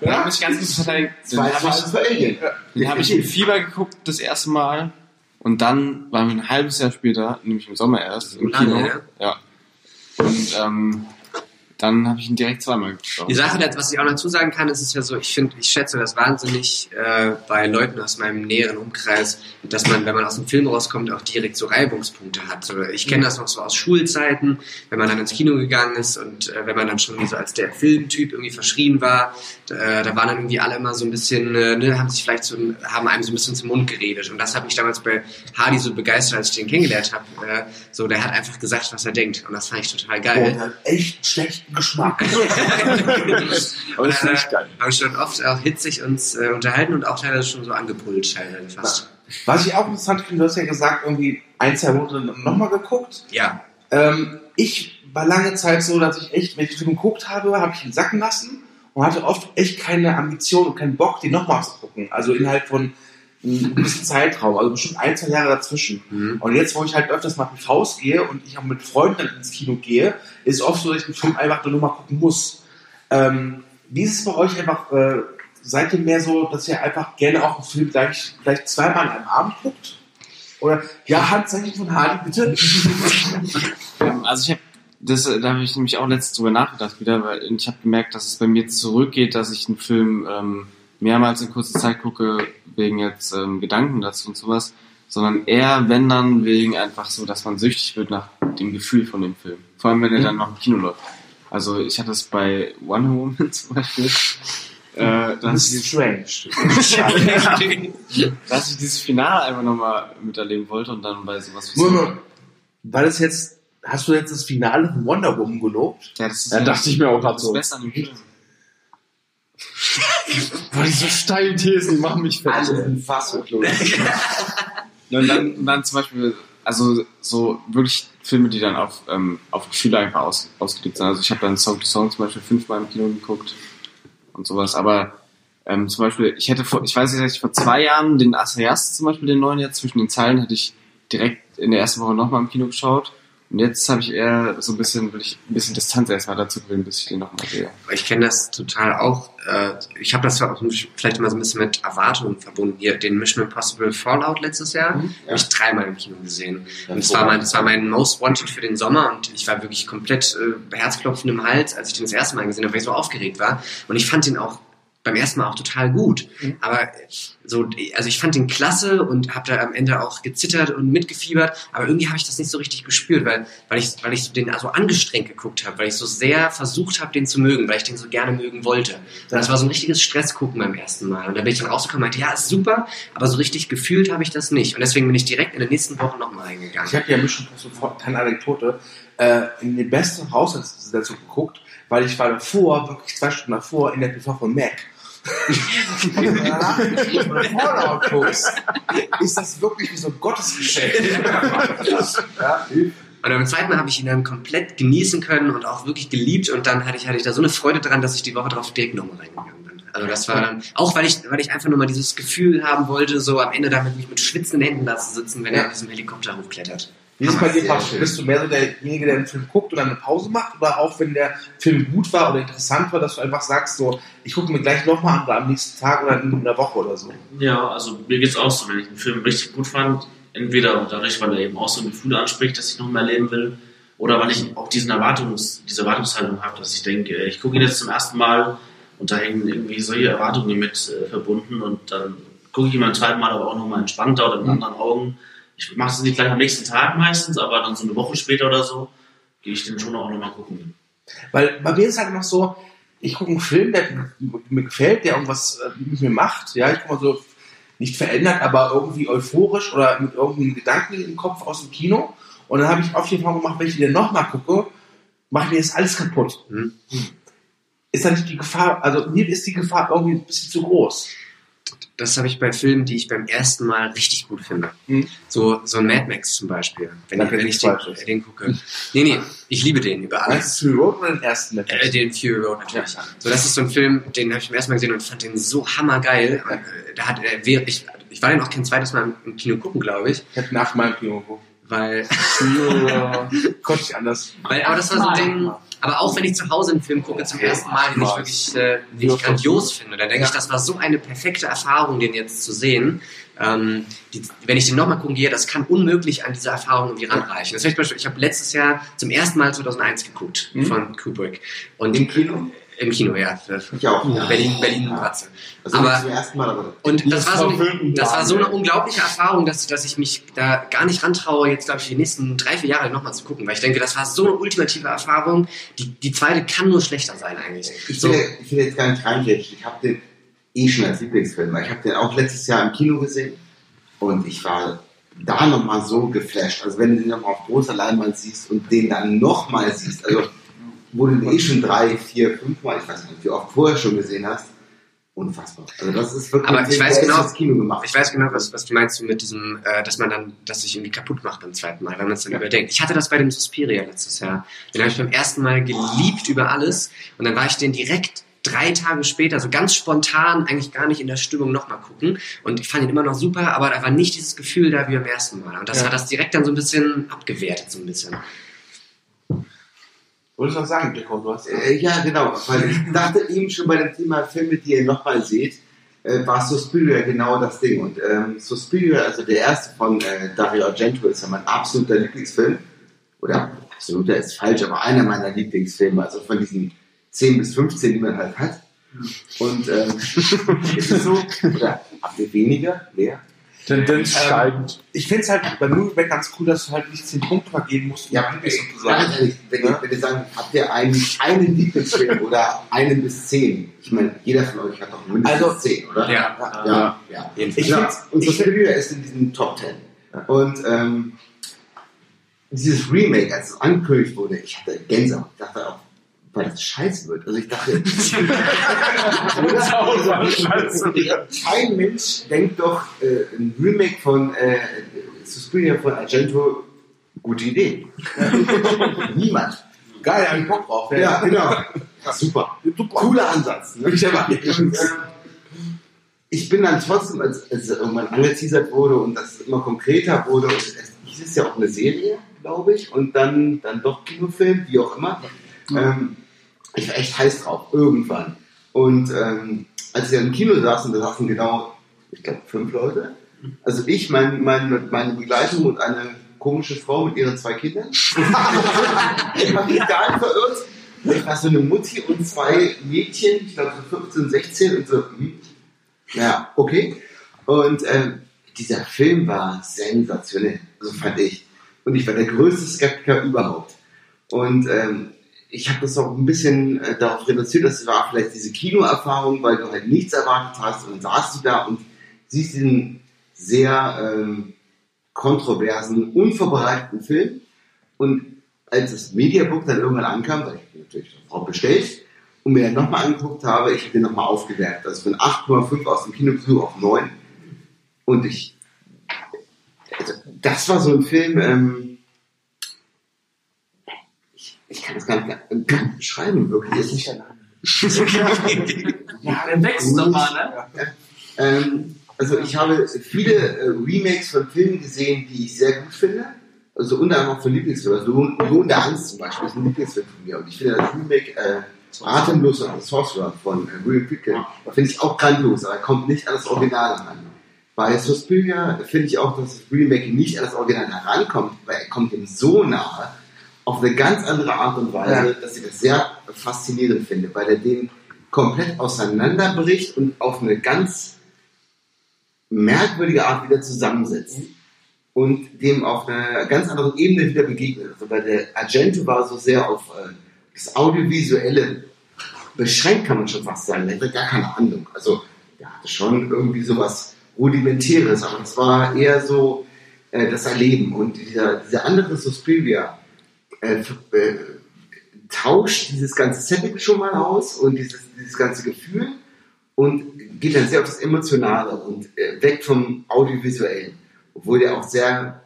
Da habe ich ganz kurz verteidigt. Den Zwei habe ich, den hab ich mit Fieber geguckt das erste Mal. Und dann waren wir ein halbes Jahr später, nämlich im Sommer erst, im Kino. ja? Ja. Und ähm, dann habe ich ihn direkt zweimal geschaut. Die Sache, was ich auch dazu sagen kann, ist es ja so, ich finde, ich schätze das wahnsinnig äh, bei Leuten aus meinem näheren Umkreis, dass man, wenn man aus dem Film rauskommt, auch direkt so Reibungspunkte hat. So, ich kenne das noch so aus Schulzeiten, wenn man dann ins Kino gegangen ist und äh, wenn man dann schon so als der Filmtyp irgendwie verschrien war, äh, da waren dann irgendwie alle immer so ein bisschen, äh, ne, haben sich vielleicht so, haben einem so ein bisschen zum Mund geredet. Und das hat mich damals bei Hardy so begeistert, als ich den kennengelernt habe. Äh, so, der hat einfach gesagt, was er denkt. Und das fand ich total geil. Hat echt schlechten Geschmack. Aber das ist echt geil. Haben schon oft auch hitzig uns äh, unterhalten und auch teilweise schon so angepult, teilweise fast. Was ich auch interessant finde, du hast ja gesagt, irgendwie ein, zwei Monate nochmal geguckt. Ja. Ähm, ich war lange Zeit so, dass ich echt, wenn ich den Film geguckt habe, habe ich ihn sacken lassen und hatte oft echt keine Ambition und keinen Bock, den nochmal zu gucken. Also innerhalb von einem gewissen Zeitraum, also bestimmt ein, zwei Jahre dazwischen. Mhm. Und jetzt, wo ich halt öfters mal mit Faust gehe und ich auch mit Freunden ins Kino gehe, ist oft so, dass ich den Film einfach nur mal gucken muss. Ähm, wie ist es bei euch einfach, äh, seid ihr mehr so, dass ihr einfach gerne auch einen Film gleich, vielleicht zweimal an einem Abend guckt? Oder, ja, Handzeichen von Hardy, bitte? Ähm, Also ich habe das, äh, da habe ich nämlich auch letztens drüber nachgedacht wieder, weil ich habe gemerkt, dass es bei mir zurückgeht, dass ich einen Film ähm, mehrmals in kurzer Zeit gucke, wegen jetzt ähm, Gedanken dazu und sowas, sondern eher, wenn dann, wegen einfach so, dass man süchtig wird nach dem Gefühl von dem Film. Vor allem, wenn er dann noch im Kino läuft. Also ich hatte es bei One Woman zum Beispiel, äh, dass, ich, strange. dass ich dieses Finale einfach nochmal miterleben wollte und dann bei sowas wie Moment, war das jetzt, hast du jetzt das Finale von Wonder Woman gelobt? Ja, das ist Ja, dachte ich mir auch das so. Beste an dem Film. Boah, diese steilen Thesen, machen mich fertig. Alle sind. Ja, und dann, und dann zum Beispiel, also so wirklich Filme, die dann auf, ähm, auf Gefühle einfach aus, ausgelegt sind. Also ich habe dann Song to Song zum Beispiel fünfmal im Kino geguckt und sowas. Aber ähm, zum Beispiel, ich hätte vor, ich weiß nicht, vor zwei Jahren den Asayas zum Beispiel, den neuen jetzt, zwischen den Zeilen, hätte ich direkt in der ersten Woche nochmal im Kino geschaut. Und jetzt habe ich eher so ein bisschen, will ich ein bisschen Distanz erstmal dazu gewinnen, bis ich den nochmal sehe. Ich kenne das total auch. Äh, Ich habe das vielleicht immer so ein bisschen mit Erwartungen verbunden. Hier den Mission Impossible Fallout letztes Jahr Mhm. habe ich dreimal im Kino gesehen. Und das war, mein, das war mein Most Wanted für den Sommer und ich war wirklich komplett äh, Herzklopfen im Hals, als ich den das erste Mal gesehen habe, weil ich so aufgeregt war. Und ich fand den auch beim ersten Mal auch total gut. Aber so, also ich fand den klasse und habe da am Ende auch gezittert und mitgefiebert, aber irgendwie habe ich das nicht so richtig gespürt, weil, weil ich, weil ich den so angestrengt geguckt habe, weil ich so sehr versucht habe, den zu mögen, weil ich den so gerne mögen wollte. Und das war so ein richtiges Stressgucken beim ersten Mal. Und da bin ich dann rausgekommen und meinte, ja, ist super, aber so richtig gefühlt habe ich das nicht. Und deswegen bin ich direkt in den nächsten Wochen nochmal reingegangen. Ich habe ja Mission Impossible, keine Anekdote, äh, in den besten Haushaltssituation geguckt, weil ich war davor, wirklich zwei Stunden davor, in der PV von Mac. Fallout guckst, ist das wirklich wie so ein Gottesgeschenk. ja, Und beim zweiten Mal habe ich ihn dann komplett genießen können und auch wirklich geliebt und dann hatte ich, hatte ich da so eine Freude dran, dass ich die Woche drauf direkt nochmal reingegangen bin. Also das war dann, auch weil ich, weil ich einfach nur mal dieses Gefühl haben wollte, so am Ende damit mich mit schwitzenden Händen da zu sitzen, wenn er in diesem Helikopter hochklettert. Wie ist es bei dir, schön. Bist du mehr so derjenige, der den Film guckt und dann eine Pause macht? Oder auch wenn der Film gut war oder interessant war, dass du einfach sagst, so, ich gucke mir gleich nochmal an oder am nächsten Tag oder in einer Woche oder so? Ja, also mir geht's auch so, wenn ich einen Film richtig gut fand, entweder dadurch, weil er eben auch so Gefühle anspricht, dass ich noch mehr erleben will, oder weil ich auch diesen Erwartungs, diese Erwartungshaltung habe, dass ich denke, ich gucke ihn jetzt zum ersten Mal und da hängen irgendwie solche Erwartungen mit äh, verbunden und dann gucke ich ihn beim zweiten Mal aber auch nochmal entspannter oder mit anderen Augen. Ich mache es nicht gleich am nächsten Tag meistens, aber dann so eine Woche später oder so, gehe ich den schon auch nochmal gucken. Weil bei mir ist es halt noch so, ich gucke einen Film, der mir gefällt, der irgendwas äh, mit mir macht. Ja, ich komme so nicht verändert, aber irgendwie euphorisch oder mit irgendeinem Gedanken im Kopf aus dem Kino. Und dann habe ich auf jeden Fall gemacht, wenn ich den nochmal gucke, macht mir das alles kaputt. Mhm. Ist da nicht die Gefahr, also mir ist die Gefahr irgendwie ein bisschen zu groß. Das habe ich bei Filmen, die ich beim ersten Mal richtig gut finde. Mhm. So, so ein Mad Max zum Beispiel. Wenn, ich, wenn ich den, Falsches. den gucke. Nee, nee, ich liebe den über alles. Fury Road oder den ersten Netflix? Äh, den Fury Road natürlich. So, das ist so ein Film, den habe ich beim ersten Mal gesehen und fand den so hammergeil. Und, äh, Da hat, äh, ich, ich war den auch kein zweites Mal im- Kino gucken, glaube ich. Ich hätte nach meinem Kino geguckt. Weil, Konnte ich anders. weil, aber das war so ein Ding, aber auch wenn ich zu Hause einen Film gucke zum ersten Mal, den ich wirklich, äh, den ich grandios finde, dann denke ich, das war so eine perfekte Erfahrung, den jetzt zu sehen. Ähm, die, wenn ich den nochmal gucken gehe, das kann unmöglich an diese Erfahrung irgendwie ranreichen. Das heißt, ich habe letztes Jahr zum ersten Mal 2001 geguckt von Kubrick. Und Im Kino? Im Kino, ja. Ich auch. Berlin, Berlin Platze. Also Aber- zum ersten Mal, aber Und das war, so, das war so eine unglaubliche Erfahrung, dass, dass ich mich da gar nicht rantraue, jetzt glaube ich die nächsten drei, vier Jahre nochmal zu gucken, weil ich denke, das war so eine ultimative Erfahrung. Die, die zweite kann nur schlechter sein eigentlich. Ich So, will, ich will jetzt gar nicht reingrätschen. Ich habe den eh schon als Lieblingsfilm. weil Ich habe den auch letztes Jahr im Kino gesehen und ich war da nochmal so geflasht. Also wenn du den nochmal auf großer Leinwand siehst und den dann nochmal siehst, also wo du eh schon drei, vier, fünf Mal, ich weiß nicht, wie oft vorher schon gesehen hast, unfassbar. Also das ist wirklich Aber ich weiß genau- Kino gemacht. ich weiß genau, was, was du meinst mit diesem, äh, dass man dann, dass sich irgendwie kaputt macht beim zweiten Mal, wenn man es dann überdenkt. Ich hatte das bei dem Suspiria letztes Jahr. Den habe ich beim ersten Mal geliebt über alles und dann war ich den direkt drei Tage später, so ganz spontan, eigentlich gar nicht in der Stimmung nochmal gucken. Und ich fand ihn immer noch super, aber da war nicht dieses Gefühl da wie beim ersten Mal. Und das Ja. hat das direkt dann so ein bisschen abgewertet, so ein bisschen. Wolltest du was sagen, Dico? Du hast Äh, ja, genau. Weil ich dachte eben schon bei dem Thema Filme, die ihr nochmal seht, äh, war Suspiria genau das Ding. Und ähm, Suspiria, also der erste von äh, Dario Argento, ist ja mein absoluter Lieblingsfilm. Oder absoluter ist falsch, aber einer meiner Lieblingsfilme. Also von diesen 10 bis 15, die man halt hat. Und ähm, ist es so? Oder habt ihr weniger? Mehr? Tendenz Ähm, steigend. Ich finde es halt bei Movieback ganz cool, dass du halt nicht 10 Punkte vergeben musst, Ja, dein Lieblings zu ganz sagen. ehrlich, wenn, ihr sagen, habt ihr eigentlich einen Lieblingsfilm oder einen bis zehn? Ich meine, jeder von euch hat doch mindestens Also- zehn, oder? Ja. Ja, ja. Jedenfalls. Ich Ja. find's, und Suspiria ist in diesen Top Ten. Und ähm, dieses Remake, als es angekündigt wurde, ich hatte Gänsehaut. Ich dachte auch, weil das scheiße wird. Also ich dachte, kein Mensch denkt doch, äh, ein Remake von äh, Suspiria von Argento, gute Idee. Niemand. Geil, hab ich Bock drauf. Ja, genau. Super. Cooler Ansatz. Ne? Ich Und, ich bin dann trotzdem, als, als es irgendwann angeteasert wurde und das immer konkreter wurde und es- ist ja auch eine Serie, glaube ich, und dann, dann doch Kinofilm, wie auch immer. Ähm, ich war echt heiß drauf, irgendwann. Und ähm, als wir im Kino saßen, da saßen genau, ich glaube, fünf Leute. Also ich, mein, mein, meine Begleitung und eine komische Frau mit ihren zwei Kindern. ich habe mich gar nicht verirrt. Ich war so eine Mutti und zwei Mädchen, ich glaube so 15, 16 und so, hm, ja, okay. Und ähm, dieser Film war sensationell, so fand ich. Und ich war der größte Skeptiker überhaupt. Und ähm, ich habe das auch ein bisschen äh, darauf reduziert, das war vielleicht diese Kinoerfahrung, weil du halt nichts erwartet hast und dann saßt du da und siehst diesen sehr ähm, kontroversen, unvorbereiteten Film. Und als das Mediabook dann irgendwann ankam, weil ich natürlich sofort bestellt und mir dann nochmal angeguckt habe, ich habe den nochmal aufgewertet. Also von 8,5 aus dem Kinobesuch auf 9. Und ich, also das war so ein Film, ähm, ich, kann das gar nicht, gar nicht beschreiben, wirklich. Das ist nicht Ja, dann wächst doch mal, ne? ähm, also ich habe viele äh, Remakes von Filmen gesehen, die ich sehr gut finde. Also unter anderem auch von Lieblingsfilmen. Also Lohn der Angst zum Beispiel ist ein Lieblingsfilm von mir. Und ich finde das Remake äh, Atemlos und Sorcerer von äh, William Friedkin finde ich auch grandios, aber er kommt nicht an das Original heran. Bei Suspiria finde ich auch, dass das Remake nicht an das Original herankommt, weil er kommt ihm so nahe, auf eine ganz andere Art und Weise, dass ich das sehr faszinierend finde, weil er den komplett auseinanderbricht und auf eine ganz merkwürdige Art wieder zusammensetzt und dem auf einer ganz anderen Ebene wieder begegnet. Also bei der Argento war so sehr auf äh, das Audiovisuelle beschränkt, kann man schon fast sagen. Der hatte gar keine Ahnung. Also der hatte schon irgendwie sowas Rudimentäres, aber es war eher so äh, das Erleben. Und dieser, dieser andere Suspiria äh, äh, tauscht dieses ganze Setting schon mal aus und dieses, dieses ganze Gefühl und geht dann sehr auf das Emotionale und äh, weg vom Audiovisuellen. Obwohl der auch sehr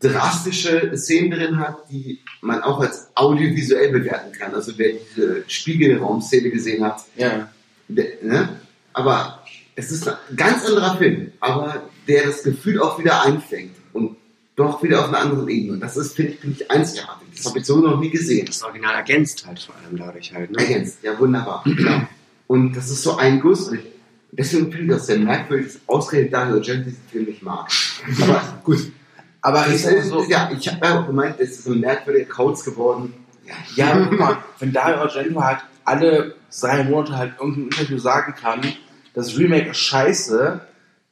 drastische Szenen drin hat, die man auch als audiovisuell bewerten kann. Also wer diese Spiegelraumszene gesehen hat, Ja. der, ne? aber es ist ein ganz anderer Film, aber der das Gefühl auch wieder einfängt und doch wieder auf einer anderen Ebene. Und das ist, finde ich, finde ich einzigartig. Das habe ich so noch nie gesehen. Das Original ergänzt halt vor allem dadurch halt. Ne? Ergänzt, ja wunderbar. genau. Und das ist so ein Guss. Und ich, deswegen finde ich das sehr merkwürdig, dass ausgerechnet Dario Argento diesen Film nicht mag. Aber gut. Aber Ich, sag so, ja, ich habe ja auch gemeint, es ist ein merkwürdiger Kauz geworden. Ja, aber guck mal, wenn Dario Argento halt alle drei Monate halt irgendein Interview sagen kann, das Remake ist scheiße,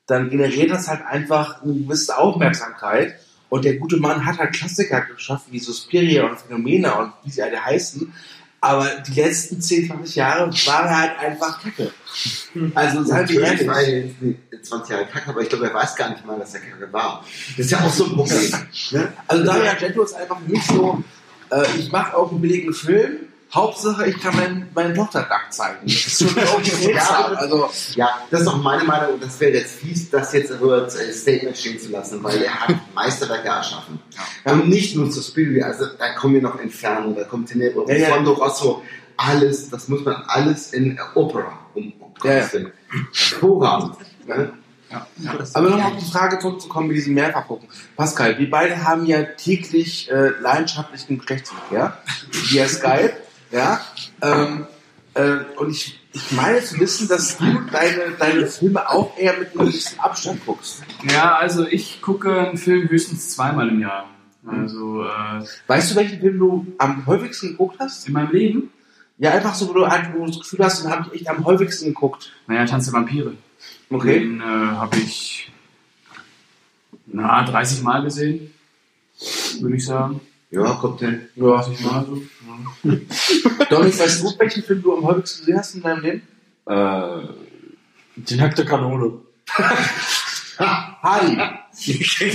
dann generiert das halt einfach eine gewisse Aufmerksamkeit. Und der gute Mann hat halt Klassiker geschaffen, wie Suspiria und Phänomena und wie sie alle heißen. Aber die letzten 10, 20 Jahre waren halt einfach Kacke. Also seid ihr ehrlich. war er jetzt die 20 Jahre Kacke, aber ich glaube, er weiß gar nicht mal, dass er Kacke war. Das ist ja auch so ein Problem. ne? Also Dario Argento ist einfach mich so, äh, ich mache auch einen billigen Film, Hauptsache ich kann mein, meine Tochter nackt zeigen. Das ist schon Ja, Also, Ja, das ist auch meine Meinung und das wäre jetzt fies, das jetzt als Statement stehen zu lassen, weil er hat Meisterwerke erschaffen. Und nicht nur Suspiria, also da kommen wir noch Inferno, da kommt Tenebro, Ja, ja. Fondo Rosso, alles, das muss man alles in Opera, um, um Ja, ja. Ne? aber nochmal auf die Frage zurückzukommen mit diesem Mehrfachgucken. Pascal, wir beide haben ja täglich äh, leidenschaftlichen Geschlechtsverkehr via Skype. Ja? Ähm, äh, und ich, ich meine zu wissen, dass du deine, deine Filme auch eher mit einem gewissen Abstand guckst. Ja, also ich gucke einen Film höchstens zweimal im Jahr. Also äh, Weißt du, welchen Film du am häufigsten geguckt hast? in meinem Leben, Ja, einfach so, wo du, halt, wo du das Gefühl hast, den habe ich echt am häufigsten geguckt. naja, Tanz der Vampire. Okay. Den äh, habe ich na, 30 Mal gesehen, würde ich sagen. Ja, kommt hin. Ja. 30 Mal so. Dominik, weißt du, welchen Film du am häufigsten gesehen hast in deinem Leben? Äh, den Hack der Kanone. Hardy.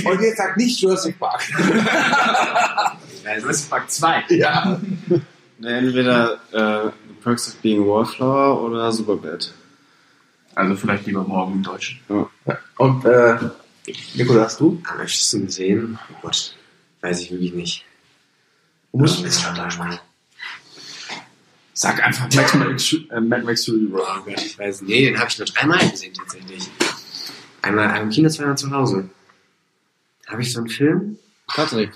Und jetzt sag nicht Jurassic Park. Jurassic Park 2. Ja. Entweder äh, The Perks of Being a Wallflower oder Superbad. Also vielleicht lieber morgen im Deutschen. Und äh, Nikolas, du? Am öftesten gesehen? Oh Gott, weiß ich wirklich nicht. Du musst ein bisschen lauter sprechen. Sag einfach Max Max, äh, Mad Max Fury Road. Oh Gott, ich weiß nicht. Nee, den habe ich nur dreimal gesehen tatsächlich. Einmal im Kino, zweimal zu Hause. Habe ich so einen Film? Patrick.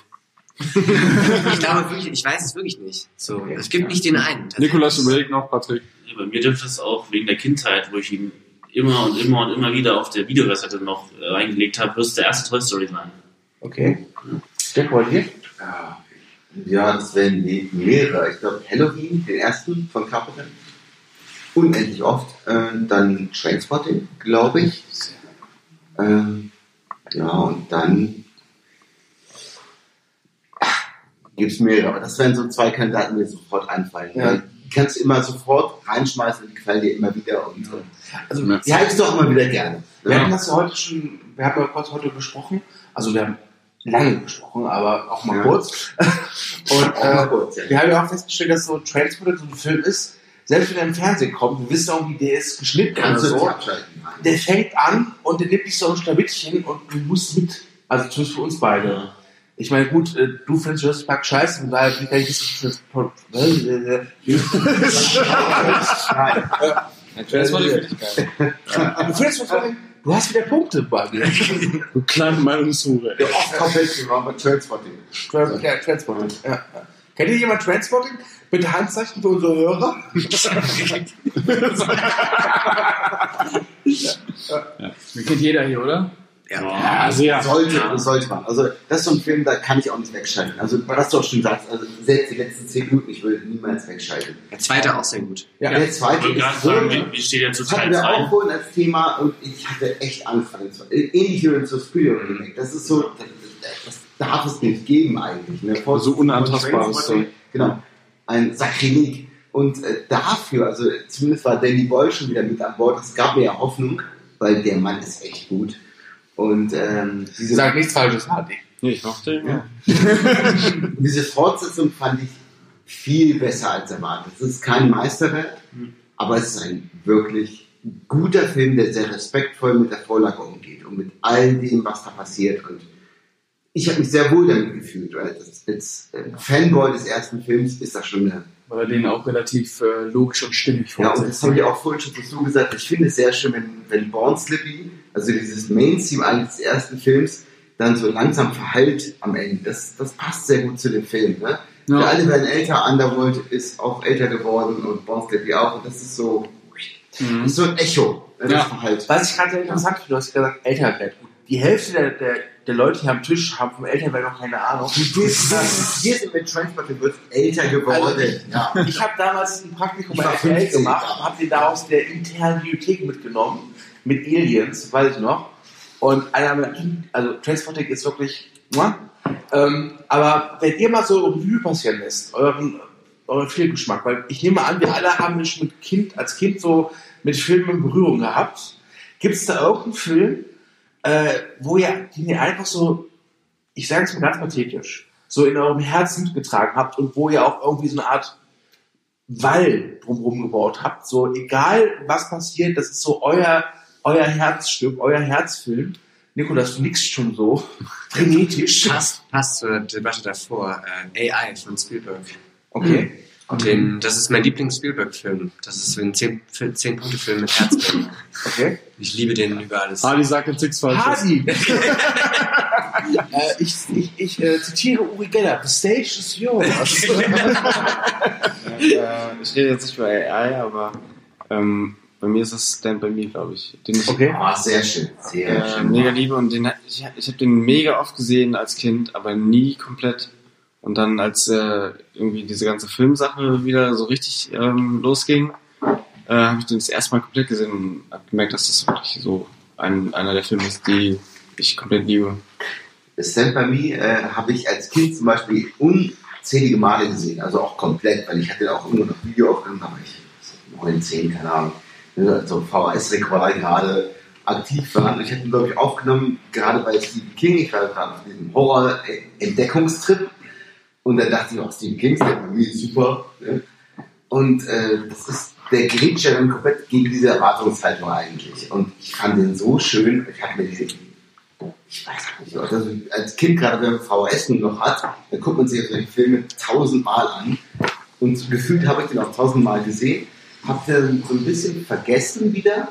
ich glaube wirklich, ich weiß es wirklich nicht. So, es gibt nicht den einen. Nikolas überlegt noch, Patrick. Ja, bei mir dürfte es auch wegen der Kindheit, wo ich ihn immer und immer und immer wieder auf der Videokassette noch äh, reingelegt habe, wird es der erste Toy Story sein. Okay. Jack, bei dir? Ja, ja das wären die mehrere. Ich glaube, Halloween, den ersten von Carpenter. Unendlich oft. Äh, dann Trainspotting, glaube ich. Ähm, ja, und dann gibt es mehrere. Aber das wären so zwei Kandidaten, die mir sofort einfallen. Ja. Die kannst du immer sofort reinschmeißen die gefallen dir immer wieder. Und, äh, Also, die halte ich doch immer wieder gerne. Wir hatten das ja heute schon, wir haben ja kurz heute besprochen, also wir haben lange gesprochen, aber auch mal Ja. kurz. Und Auch mal äh, kurz, ja. wir haben ja auch festgestellt, dass so Transporter so ein Film ist, selbst wenn er im Fernsehen kommt, wir wissen auch, wie der ist geschnitten du so, nicht der fängt an und der nimmt dich so ein Schlawittchen und du musst mit. Also zumindest für uns beide. Ich meine, gut, äh, du findest Jurassic Park scheiße, von daher kann ich wissen, Nein. Transporting finde ich geil. Du findest was von Du hast wieder Punkte bei dir. Du kleine Meinungshure. Der oft komplett war bei Trainspotting. Trans ja, Transporting. Ja. ja. Kennt ihr jemand Transporting? Bitte Handzeichen für unsere Hörer. Den kennt jeder hier, oder? Ja. Also ja. Sollte, das sollte man. Also, das ist so ein Film, da kann ich auch nicht wegschalten. Also, was du auch schon sagst, also, selbst die letzten 10 Minuten, ich würde niemals wegschalten. Der zweite auch sehr gut. Ja, der zweite Ich ist so, wie, wie steht der zu das hatten Teil wir auch 2? vorhin als Thema und ich hatte echt Angst vor dem zweiten. Ähnlich wie beim Suspiria Remake. Das ist so, das, das darf es nicht geben eigentlich. Ne? Vor- So unantastbares Trainspotting, Genau. Ein Sakrileg. Und äh, dafür, also zumindest war Danny Boyle schon wieder mit an Bord. Es gab mir ja Hoffnung, weil der Mann ist echt gut. Und ähm, diese, Sag nichts Falsches, Hardy. Nee, ich mach den. Ja. diese Fortsetzung fand ich viel besser als erwartet. Es ist kein Meisterwerk, aber es ist ein wirklich guter Film, der sehr respektvoll mit der Vorlage umgeht und mit all dem, was da passiert. Und ich habe mich sehr wohl damit gefühlt. Weil das, als äh, Fanboy des ersten Films ist das schon eine Weil er den auch relativ äh, logisch und stimmig ja, und das habe ich auch vorhin schon dazu gesagt. Ich finde es sehr schön, wenn, wenn Born Slippy, also dieses Main-Theme eigentlich des ersten Films, dann so langsam verhallt am Ende. Das, das passt sehr gut zu dem Film. Ne? Ja. Wir alle werden älter, Underworld ist auch älter geworden und Born Slippy auch. Und das ist so, das ist so ein Echo, das Ja. Verhalten. Was ich gerade sehr interessant finde, du hast gesagt, Elternwert. Die Hälfte der, der, der Leute hier am Tisch haben vom Elternwert noch keine Ahnung. Wir sind mit Transporting wird älter geworden. ja. Ich habe damals ein Praktikum bei RTL 15 gemacht und habe den da aus der internen Bibliothek mitgenommen. Mit Aliens, weiß ich noch. Und einer also Transporting ist wirklich, muah. ähm, aber wenn ihr mal so Revue passieren lässt, euren, euren Filmgeschmack, weil ich nehme an, wir alle haben schon mit Kind, als Kind so mit Filmen in Berührung gehabt. Gibt es da irgendeinen Film, äh, wo ihr, den ihr einfach so, ich sage es mal ganz pathetisch, so in eurem Herzen mitgetragen habt und wo ihr auch irgendwie so eine Art Wall drumherum gebaut habt. So, egal was passiert, das ist so euer, euer Herzstück, euer Herzfilm. Nikolas, du nickst schon so frenetisch. Passt, passt zur Debatte davor. Äh, AI von Spielberg. Okay. Den, das ist mein Lieblings-Spielberg-Film. Das ist ein 10-Punkte-Film mit Herzblut. Okay. Ich liebe den über alles. Hardy sagt jetzt nichts Falsches. Hardy! äh, ich ich, ich äh, zitiere Uri Geller. The stage is yours. äh, ich rede jetzt nicht über AI, aber ähm, bei mir ist es Stand By Me, glaube ich. Den ich okay. Ah, sehr schön, sehr äh, schön. mega liebe und den, ich, ich habe den mega oft gesehen als Kind, aber nie komplett. Und dann, als äh, irgendwie diese ganze Filmsache wieder so richtig ähm, losging, äh, habe ich den das erste Mal komplett gesehen und habe gemerkt, dass das wirklich so ein, einer der Filme ist, die ich komplett liebe. Stand By Me äh, habe ich als Kind zum Beispiel unzählige Male gesehen, also auch komplett, weil ich hatte auch immer noch Video aufgenommen, war ich 9, 10, keine Ahnung, ne, so VHS-Rekorder gerade aktiv war. Ich hatte ihn, glaube ich, aufgenommen, gerade bei Stephen King, ich war gerade auf diesem Horror-Entdeckungstrip und dann dachte ich auch, Stephen King, Stand By Me ist super. Ne? Und äh, das ist der grätscht ja dann komplett gegen diese Erwartungshaltung eigentlich. Und ich fand den so schön, ich habe mir den ich weiß nicht, also als Kind gerade, wenn man VHS noch hat, dann guckt man sich solche Filme tausendmal an. Und gefühlt habe ich den auch tausendmal gesehen, habe den so ein bisschen vergessen wieder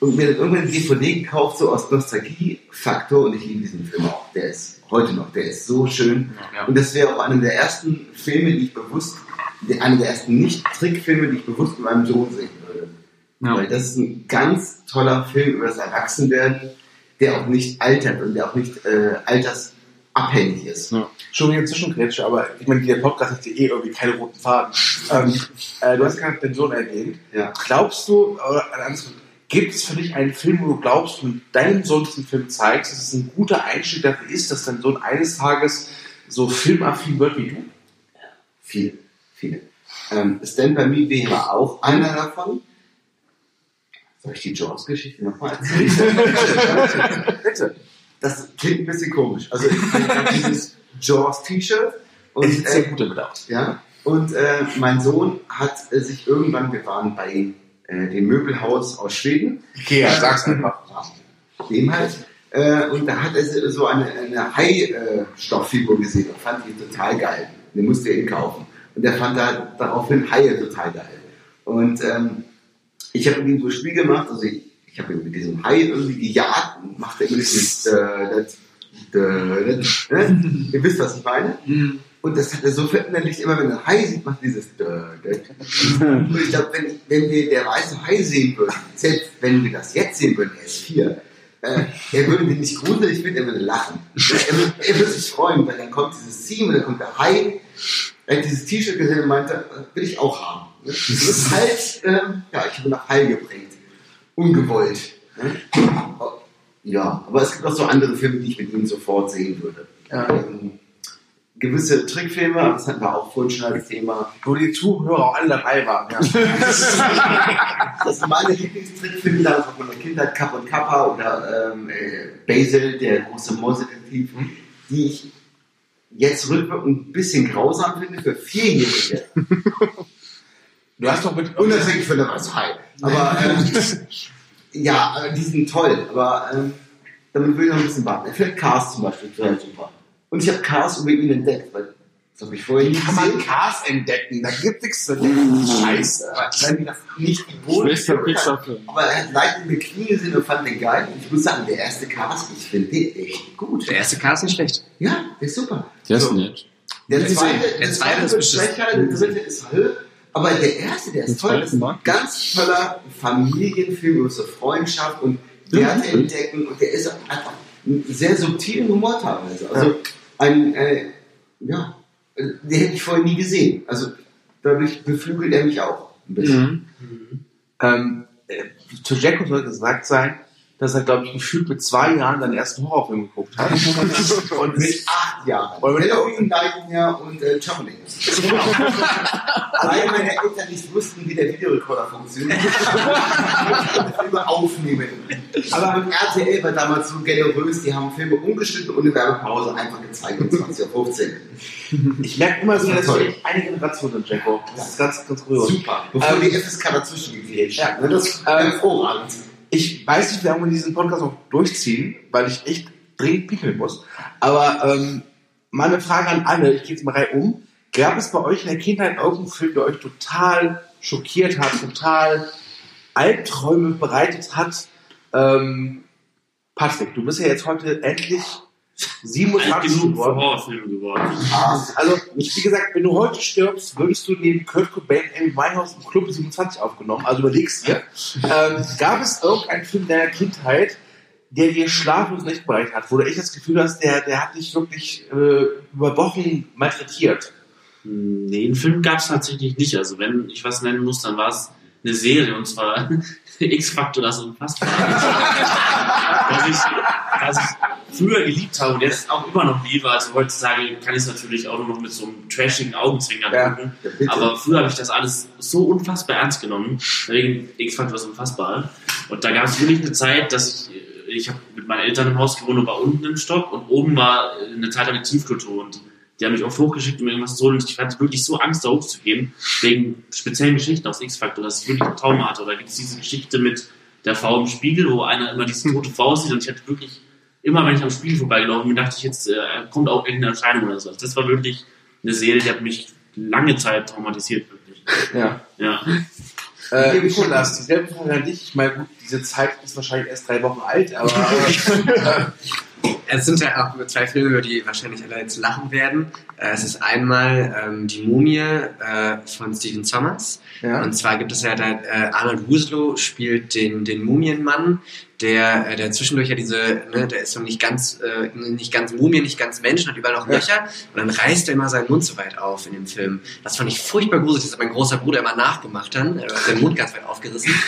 und mir dann irgendwann die DVD gekauft, so aus Nostalgie-Faktor und ich liebe diesen Film auch. der ist heute noch, der ist so schön. Ja. Und das wäre auch einer der ersten Filme, die ich bewusst, einer der ersten Nicht-Trickfilme, die ich bewusst mit meinem Sohn sehen würde. Ja. Weil das ist ein ganz toller Film über das Erwachsenwerden, der auch nicht altert und der auch nicht äh, altersabhängig ist. Schon wieder Zwischengrätsche, aber ich meine, der Podcast hat ja eh irgendwie keine roten Faden. Ähm, äh, du hast gerade den Sohn erwähnt. Ja. Glaubst du, oder andersrum, gibt es für dich einen Film, wo du glaubst, wenn du deinem Sohn diesen Film zeigst, dass es ein guter Einstieg dafür ist, dass dein Sohn eines Tages so filmaffin wird wie du? Viel, viele. Ähm, Stand By Me wäre auch einer davon. Soll ich die Jaws-Geschichte nochmal erzählen? Bitte. Das klingt ein bisschen komisch. Also ich habe dieses Jaws-T-Shirt und, Es ist sehr äh, gut damit aus. ja, und äh, mein Sohn hat äh, sich irgendwann, wir waren bei äh, dem Möbelhaus aus Schweden. Ikea, sag's einfach. Dem halt. Äh, und da hat er so eine, eine Hai-Stofffigur gesehen und fand die total geil. Den musste er ihn kaufen. Und er fand da daraufhin Haie total geil. Und ähm, ich habe mit ihm so ein Spiel gemacht, also ich, ich habe ihn mit diesem Hai irgendwie gejagt und machte immer dieses, äh, das, äh, das, ne? Ihr wisst, was ich meine? Und das hat er so verinnerlicht, immer wenn er Hai sieht, macht dieses äh. Und ich glaube, wenn, wenn wir der weiße Hai sehen würden, selbst wenn wir das jetzt sehen würden, er ist vier, äh, er würde den nicht gruselig finden, er würde lachen. Er würde, er würde sich freuen, weil dann kommt dieses Team und dann kommt der Hai. Er hat dieses T-Shirt gesehen und meinte, will ich auch haben. Das ist halt, ähm, ja, ich habe nach Hai geprägt. Ungewollt. ne? Ja, aber es gibt auch so andere Filme, die ich mit ihm sofort sehen würde. Ähm, gewisse Trickfilme, das hatten wir auch vorhin schon als Thema. Wo die Zuhörer auch alle dabei waren. Ja. Das sind meine Lieblingstrickfilme da von meiner Kindheit, Kapp und Kappa oder ähm, äh, Basil, der große Mäusedetektiv, die ich jetzt rückwirkend ein bisschen grausam finde für Vierjährige. Du hast doch mit. Unabhängig von der Hai. Aber ähm, ja, aber die sind toll. Aber ähm, damit will ich noch ein bisschen warten. Findet Cars zum Beispiel total super. Und ich habe Cars über ihn entdeckt, weil das habe ich vorher nie Kann man gesehen. Cars entdecken? Da gibt nichts zu entdecken. Scheiße. Weil das nicht die Boden. Aber er hat leicht in die Knie gesehen und fand den geil. Und ich muss sagen, der erste Cars, ich finde den echt gut. Der erste Cast ist nicht schlecht. Ja, der ist super. Der ist So. nett. Der Der zweite, zweite der zweite ist beschissen. schwächer, der dritte ist Höhe. Aber der erste, der ist toll. Das ist ein ganz toller Familienfilm so Freundschaft und Werte entdecken. Und der ist einfach einen sehr subtilen Humor teilweise. Also ein, äh, ja, äh, den hätte ich vorher nie gesehen. Also dadurch beflügelt er mich auch ein bisschen. Ähm, äh, zu Jacko soll gesagt sein, dass er, glaube ich, gefühlt mit zwei Jahren seinen ersten Horrorfilm geguckt hat. Und mit acht Jahren. Und mit- Halloween, Nightmare und äh, Chamonix. Weil meine Eltern nicht wussten, wie der Videorekorder funktioniert. Filme aufnehmen. Aber mit RTL war damals so generös, die haben Filme umgeschnitten und in Werbepause einfach gezeigt um 20.15 Uhr. Ich merke immer so, Das dass wir eine Generation sind, Jacko. Das ist ganz, ganz rührend. Super. Bevor Ähm, die FSK dazwischen gegrätscht Ja. hat. ne? Das ist Ähm, hervorragend. Ich weiß nicht, wie wir diesen Podcast noch durchziehen, weil ich echt dringend pickeln muss. Aber ähm, meine Frage an alle, ich gehe jetzt mal rein um. Gab es bei euch in der Kindheit irgendeinen Film, der euch total schockiert hat, total Albträume bereitet hat? Ähm, Patrick, du bist ja jetzt heute endlich Alt 27 genug geworden. Horrorfilme geworden. Also, ich, wie gesagt, wenn du heute stirbst, würdest du neben Kurt Cobain Amy Winehouse im Club 27 aufgenommen. Also überlegst dir. Ähm, gab es irgendeinen Film deiner Kindheit, der dir schlaflos nicht bereitet hat, wo du echt das Gefühl hast, der, der hat dich wirklich äh, über Wochen malträtiert? Nee, einen Film gab es tatsächlich nicht. Also wenn ich was nennen muss, dann war es eine Serie und zwar X-Factor das Unfassbare. dass, ich, dass ich früher geliebt habe und jetzt auch immer noch liebe. Also heutzutage kann ich es natürlich auch nur noch mit so einem trashigen Augenzwinkern Ja. gucken. Bitte. Aber früher habe ich das alles so unfassbar ernst genommen, wegen X-Factor das Unfassbare. Und da gab es wirklich eine Zeit, dass ich, ich habe mit meinen Eltern im Haus gewohnt und war unten im Stock und oben war eine Zeit lang eine Tiefkultur und die haben mich oft hochgeschickt, um irgendwas zu holen. Und ich hatte wirklich so Angst, da hochzugehen, wegen speziellen Geschichten aus X-Factor, dass ich wirklich einen Traum hatte. Da gibt es diese Geschichte mit der Frau im Spiegel, wo einer immer diese tote Frau sieht und ich hatte wirklich immer, wenn ich am Spiegel vorbeigelaufen bin, dachte ich, jetzt äh, kommt auch irgendeine Erscheinung oder so. Das war wirklich eine Serie, die hat mich lange Zeit traumatisiert, wirklich. Ja. Ja. Äh, Nikolas, dieselbe Frage an dich. Ich meine, gut, diese Zeit ist wahrscheinlich erst drei Wochen alt, aber äh, Es sind ja auch zwei Filme, über die wahrscheinlich alle jetzt lachen werden. Äh, Es ist einmal ähm, Die Mumie äh, von Stephen Sommers. Ja. Und zwar gibt es ja da, äh, Arnold Wuslow spielt den, den Mumienmann, der, äh, der zwischendurch ja diese, ne, der ist so nicht ganz, äh, nicht ganz Mumie, nicht ganz Mensch, hat überall noch Löcher. Und dann reißt er immer seinen Mund so weit auf in dem Film. Das fand ich furchtbar gruselig. Das hat mein großer Bruder immer nachgemacht dann. Er hat den Mund ganz weit aufgerissen.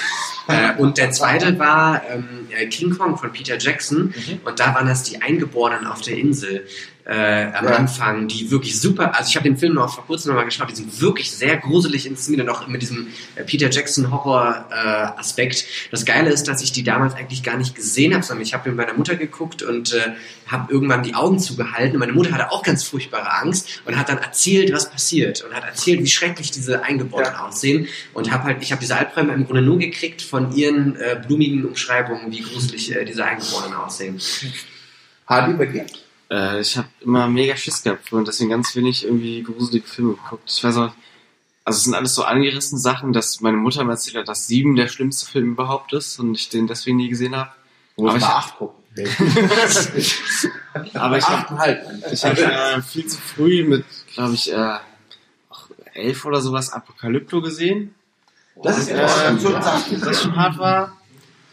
Äh, und der zweite war ähm, äh, King Kong von Peter Jackson. Und da waren das die Eingeborenen auf der Insel äh, am Ja. Anfang, die wirklich super, also ich habe den Film noch vor kurzem nochmal geschaut, die sind wirklich sehr gruselig inszeniert und auch mit diesem äh, Peter Jackson Horror äh, Aspekt. Das Geile ist, dass ich die damals eigentlich gar nicht gesehen habe, sondern ich habe mit meiner Mutter geguckt und äh, habe irgendwann die Augen zugehalten. Und meine Mutter hatte auch ganz furchtbare Angst und hat dann erzählt, was passiert und hat erzählt, wie schrecklich diese Eingeborenen aussehen und habe halt, ich habe diese Albträume im Grunde nur gekriegt von ihren äh, blumigen Umschreibungen, wie gruselig äh, diese Eingeborenen aussehen. Hardy, bei dir? Äh, ich habe immer mega Schiss gehabt und deswegen ganz wenig irgendwie gruselige Filme geguckt. Ich weiß auch, also es sind alles so angerissene Sachen, dass meine Mutter mir erzählt hat, dass Sieben der schlimmste Film überhaupt ist und ich den deswegen nie gesehen habe. Aber ich acht gucken. Aber ich habe ich hab, äh, viel zu früh mit, glaube ich, äh, elf oder sowas Apokalypto gesehen. Das ist äh, das schon hart war.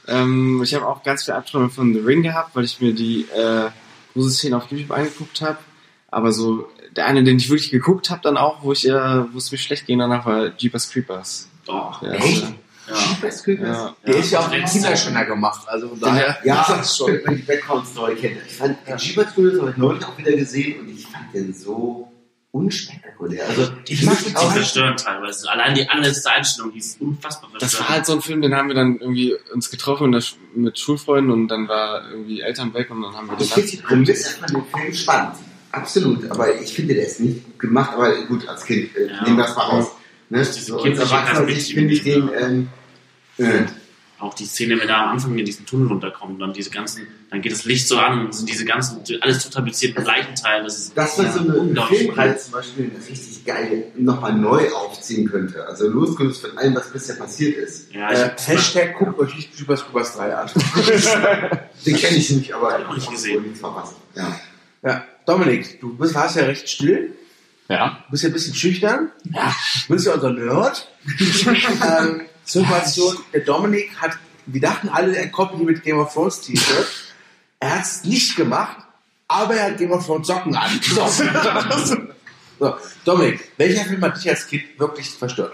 Ähm, ich habe auch ganz viel Abträume von The Ring gehabt, weil ich mir die äh, Gruselszenen auf YouTube angeguckt habe. Aber so der eine, den ich wirklich geguckt habe, dann auch, wo ich, äh, wo es mir schlecht ging danach, war Jeepers Creepers. Oh, Echt? ist, ja. Jeepers Creepers? Ja. Der ist ja auch Ja. den Kinderschöner gemacht, also von daher. Ja, das ist schon. wenn man die Background-Story kennt. Ich fand den Jeepers Creepers habe ich neulich auch wieder gesehen und ich fand den so unspektakulär. Also, Ich mag Die auch. zerstören teilweise. Allein die allerletzte Einstellung, die ist unfassbar Das verstörend. war halt so ein Film, den haben wir dann irgendwie uns getroffen mit Schulfreunden und dann war irgendwie Eltern weg und dann haben wir ich den finde die Prämisse von dem Film spannend. Absolut. Aber ich finde, der ist nicht gut gemacht. Aber gut, als Kind, äh, Ja. nehmen wir das mal raus. Ne? So, als Erwachsener finde ich den, ähm, äh, Auch die Szene, wenn da am Anfang in diesen Tunnel runterkommt, dann diese ganzen, dann geht das Licht so an und sind diese ganzen, alles zu tapezierten Leichenteile. Das ist Das war so eine unglaublich Filmreihe zum Beispiel, das richtig geil nochmal neu aufziehen könnte. Also losgelöst von allem, was bisher passiert ist. Ja, Äh, Hashtag guckt euch nicht Jeepers Creepers 3 an. Den kenne ich nicht, aber ich nicht gesehen. nichts verpasst. Ja. Ja, Dominik, du bist, warst ja recht still. Ja. Du bist ja ein bisschen schüchtern. Ja. Du bist ja unser Nerd. ähm, Situation, der Dominik hat, wir dachten alle, er kommt hier mit Game of Thrones T-Shirt. Er hat es nicht gemacht, aber er hat Game of Thrones Socken an. So. so, Dominik, welcher Film hat dich als Kind wirklich verstört?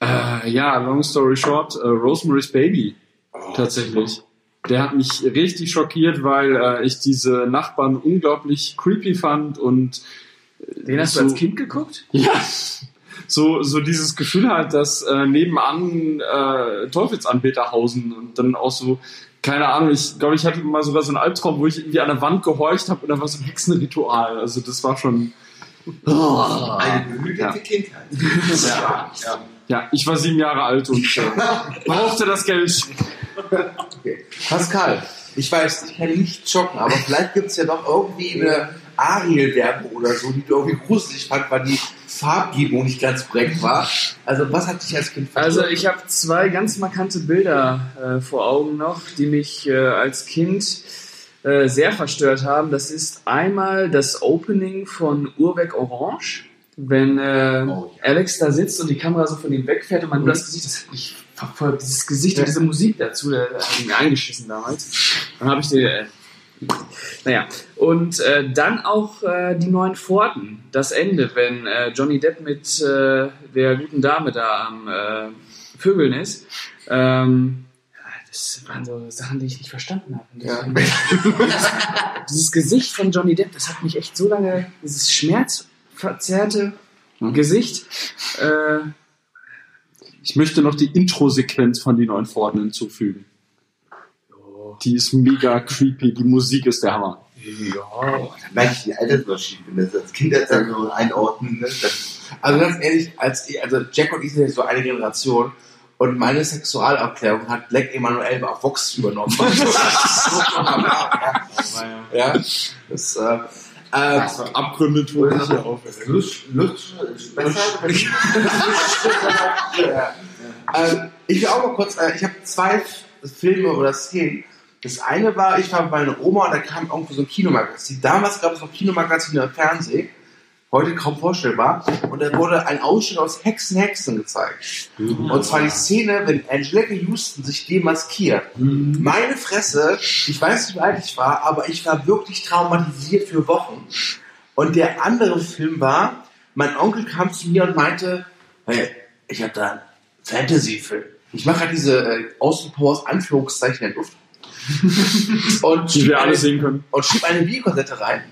Äh, ja, long story short, äh, Rosemary's Baby. Oh. Tatsächlich. Der hat mich richtig schockiert, weil äh, ich diese Nachbarn unglaublich creepy fand und Den hast du als Kind geguckt? Ja. So, so dieses Gefühl halt, dass äh, nebenan äh, Teufelsanbeter hausen und dann auch so, keine Ahnung, ich glaube, ich hatte mal sogar so einen Albtraum, wo ich irgendwie an der Wand gehorcht habe und da war so ein Hexenritual. Also das war schon. Oh. Eine behütete Kindheit. Ja. Ja, ich war sieben Jahre alt und äh, brauchte das Geld. Okay. Pascal, ich weiß, ich kann nicht schocken, aber vielleicht gibt es ja doch irgendwie eine Ariel-Werbung oder so, die du irgendwie gruselig fand, weil die Farbgebung nicht ganz korrekt war. Also, was hat dich als Kind Also verstört? ich habe zwei ganz markante Bilder äh, vor Augen noch, die mich äh, als Kind äh, sehr verstört haben. Das ist einmal das Opening von Urweg Orange, wenn äh, Oh, Alex da sitzt und die Kamera so von ihm wegfährt und man nur das Gesicht, das hat mich verfolgt, dieses Gesicht und diese Musik dazu, der hat mir eingeschissen damals. Dann habe ich die, äh, naja, und äh, dann auch äh, die neuen Pforten, das Ende, wenn äh, Johnny Depp mit äh, der guten Dame da am äh, Vögeln ist. Ähm, das waren so Sachen, die ich nicht verstanden habe. Ja. dieses Gesicht von Johnny Depp, das hat mich echt so lange, dieses schmerzverzerrte Gesicht. Äh, Ich möchte noch die Intro-Sequenz von die neuen Pforten hinzufügen. Die ist mega creepy, die Musik ist der Hammer. Da merke ich die Altersunterschiede, wenn das als Kind jetzt dann so einordnen. Ne? Das, Also ganz ehrlich, als also Jack und ich sind ja so eine Generation und meine Sexualaufklärung hat Black Emanuel auf Vox übernommen. ja, das, äh, äh, Abgründe tun sich hier auf. Lust, Lust, ich ja. Ähm, ich will auch mal kurz, äh, ich habe zwei Filme oder Szenen, Das eine war, ich war bei meiner Oma und da kam irgendwo so ein Kinomagazin. Damals gab es noch Kinomagazine im Fernsehen. Heute kaum vorstellbar. Und da wurde ein Ausschnitt aus Hexen, Hexen gezeigt. Und zwar die Szene, wenn Angelica Houston sich demaskiert. Meine Fresse, ich weiß nicht, wie alt ich war, aber ich war wirklich traumatisiert für Wochen. Und der andere Film war, mein Onkel kam zu mir und meinte, hey, ich habe da einen Fantasy-Film. Ich mache halt diese äh, Außenpowers Anführungszeichen in der Luft. Und Die schieb wir alle eine- sehen können. und schieb eine Videokassette rein.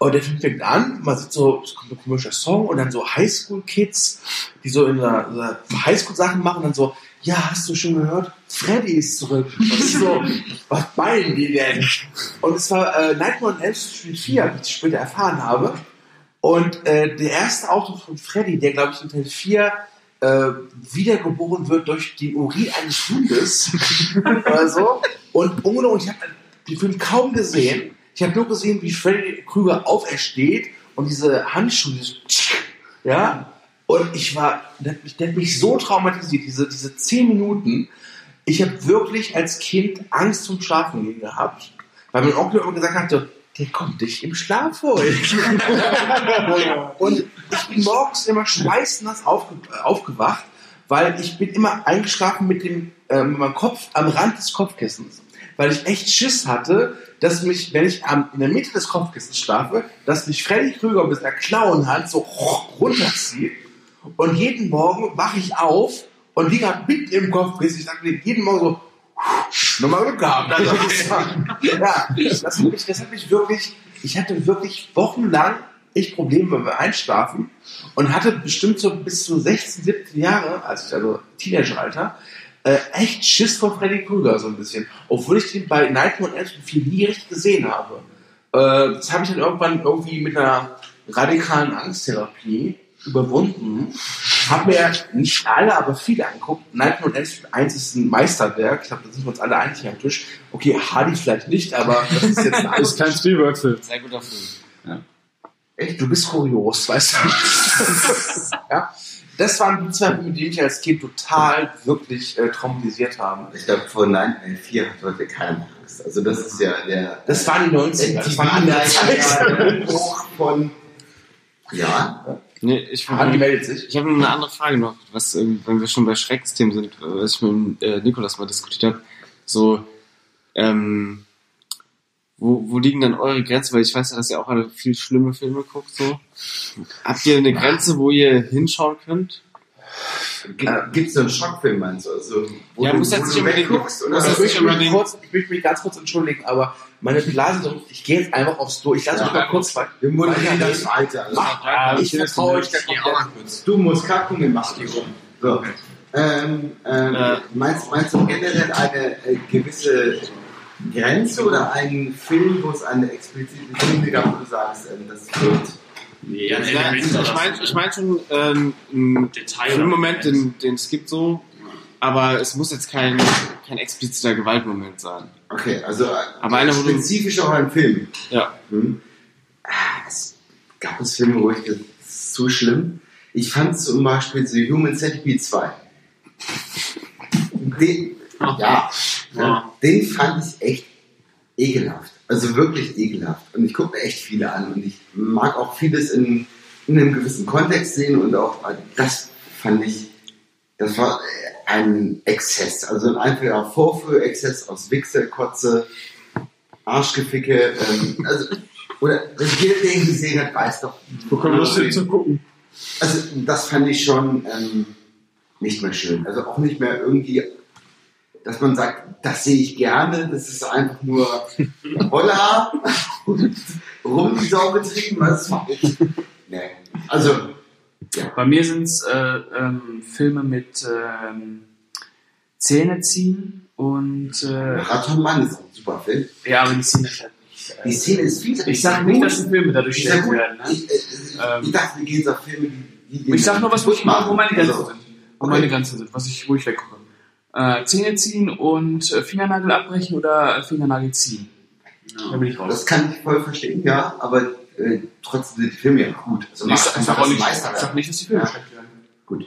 Und der Film fängt an, man sieht so, es kommt ein komischer Song und dann so Highschool-Kids, die so in einer, so Highschool-Sachen machen und dann so, ja, hast du schon gehört? Freddy ist zurück. Und ich so, was meinen die denn? Und es war äh, Nightmare on Elm Street 4, wie ich später erfahren habe. Und äh, der erste Auftritt von Freddy, der glaube ich in Teil 4 äh, wiedergeboren wird durch den Urin eines Hundes oder so. Und ungelogen, ich habe den Film kaum gesehen. Ich habe nur gesehen, wie Freddy Krüger aufersteht und diese Handschuhe, dieses ja. Und ich war, der hat mich, so traumatisiert, diese, diese zehn Minuten. Ich habe wirklich als Kind Angst zum Schlafen gehen gehabt, weil mein Onkel immer gesagt hat, der kommt dich im Schlaf holen. und ich bin morgens immer schweißnass aufge aufgewacht, weil ich bin immer eingeschlafen mit dem äh, mit meinem Kopf am Rand des Kopfkissens. Weil ich echt Schiss hatte, dass mich, wenn ich am, in der Mitte des Kopfkissens schlafe, dass mich Freddy Krüger mit einer Klauenhand so runterzieht. Und jeden Morgen wache ich auf und liege halt mitten im Kopfkissen. Ich sage jeden Morgen so, nochmal Glück gehabt. Also, ja, das mich, das hat mich wirklich, ich hatte wirklich wochenlang echt Probleme beim Einschlafen und hatte bestimmt so bis zu 16, 17 Jahre, also, also Teenageralter, äh, echt Schiss vor Freddy Krüger so ein bisschen. Obwohl ich den bei Nightmare on Elm Street 4 nie richtig gesehen habe. Äh, das habe ich dann irgendwann irgendwie mit einer radikalen Angsttherapie überwunden. Habe mir nicht alle, aber viele angeguckt. Nightmare on Elm Street 1 ist ein Meisterwerk. Ich glaube, da sind wir uns alle einig am Tisch. Okay, Hardy vielleicht nicht, aber das ist jetzt ein Ist kein Spielberg-Film. Sehr guter Film. Echt, du bist kurios, weißt du? ja. Das waren die zwei Filme, die mich als Kind total wirklich äh, traumatisiert haben. Ich glaube, vor 9-4 hat heute keiner Angst. Also das ist ja der... Das waren die 90er, das waren andere Zeiten. Hoch von... Ja, Nee, ich meldet sich. Ich habe eine andere Frage noch, was, ähm, wenn wir schon bei Schrecksystemen sind, äh, was ich mit äh, Nikolas mal diskutiert habe. So, ähm, wo, wo liegen dann eure Grenzen? Weil ich weiß ja, dass ihr auch alle viel schlimme Filme guckt. So. Habt ihr eine Grenze, wo ihr hinschauen könnt? Gibt es so einen Schockfilm, meinst du? Also, wo Ja, du, muss wo jetzt du nicht unbedingt- wegguckst? Oder? muss jetzt Ich möchte, mich unbedingt- kurz, ich möchte mich ganz kurz entschuldigen, aber meine Blase, ich gehe jetzt einfach aufs Klo. Ich lasse mich mal kurz weiter. Wir moderieren das weiter. Also, Mach, ich vertraue euch da Ich auch mal kurz. Du musst kacken, wir machen die rum. So. Ähm, ähm, Äh. meinst, meinst du generell eine äh, gewisse Grenze oder einen Film, wo es eine explizite Szene gab, wo du sagst, ähm, das wird Nee, ein Ja, Element ich meine ich mein schon ähm, ein Detail. Filmmoment, den, den es gibt so, aber es muss jetzt kein, kein expliziter Gewaltmoment sein. Okay, also äh, Aber du- spezifisch auch ein Film. Ja. Hm. Ah, Es gab es Filme, wo ich das ist so schlimm. Ich fand zum Beispiel The Human Centipede 2. Den, ja, Ja. den fand ich echt ekelhaft. Also wirklich ekelhaft. Und ich gucke mir echt viele an und ich mag auch vieles in, in einem gewissen Kontext sehen und auch das fand ich, das war ein Exzess. Also ein einfacher Vorführexzess aus Wichse, Kotze, Arschgeficke. Ähm, also, oder jeder, der ihn gesehen hat, weiß doch. Bekommen Lust hin zu gucken. Also das fand ich schon ähm, nicht mehr schön. Also auch nicht mehr irgendwie, dass man sagt, das sehe ich gerne, das ist einfach nur Holla und rum die Sau getrieben. Was nee. Also, Bei mir sind es äh, ähm, Filme mit ähm, Zähne ziehen und äh, Ratonmann ist ein super Film. ja, aber die Szene ist halt nicht. Die Äh, Szene ist viel ich sag nicht, dass die Filme dadurch Ich schlecht werden. Ne? ich, äh, Ähm. ich dachte, wir gehen so auf Filme, die, die Ich sag nur was, wo, ich, wo meine Grenzen Also, sind. Wo okay. meine Grenzen sind, was ich, wo ich weggucke. Äh, Zähne ziehen und äh, Fingernagel abbrechen oder äh, Fingernagel ziehen. Da bin ich raus. Das kann ich voll verstehen, ja, aber äh, trotzdem sind die Filme ja gut. Also, ich, sag, ich, sag auch das nicht, sag nicht, dass die Filme Ja. schlecht werden. Gut.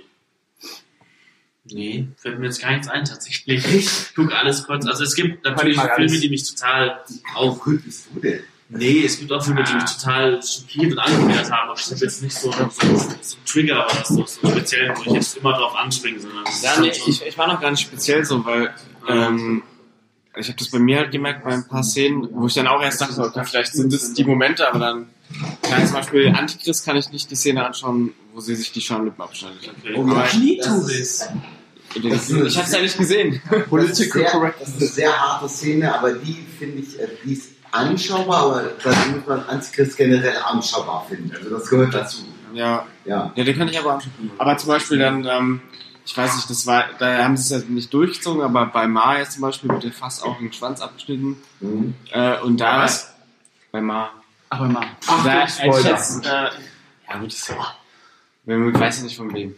Nee, fällt mir jetzt gar nichts ein tatsächlich. Ich gucke alles kurz. Also es gibt natürlich Filme, alles. die mich total auch. Gut bist du denn? Nee, es gibt auch Filme, die mich total schockiert und angemerkt haben. Aber ich habe jetzt nicht so, so, so einen Trigger oder so, so speziell, wo ich jetzt immer drauf anspringe, sondern Ja, nee, so- ich, ich war noch gar nicht speziell so, weil ähm, ich habe das bei mir halt gemerkt bei ein paar Szenen, wo ich dann auch erst dachte, okay, vielleicht sind es die Momente, aber dann kann ich zum Beispiel Antichrist kann ich nicht die Szene anschauen, wo sie sich die Schamlippen abschneidet. Okay. Oh Gott, Knietubis. Ich, Das ist- ich habe es ja nicht gesehen. Das ist, sehr, das ist eine sehr harte Szene, aber die finde ich, äh, die ist anschaubar, aber da muss man Antichrist generell anschaubar finden. Also das gehört dazu. Ja, Ja. ja, den kann ich aber anschauen. Aber zum Beispiel dann, ähm, ich weiß nicht, das war, da haben sie es ja nicht durchgezogen, aber bei Ma jetzt zum Beispiel wird der fast auch ein Schwanz abgeschnitten. Mhm. Äh, und da Bei was? bei Ma. Aber mal. da, Spoiler. ich jetzt, äh, ja gut, das wenn man weiß ja nicht von wem.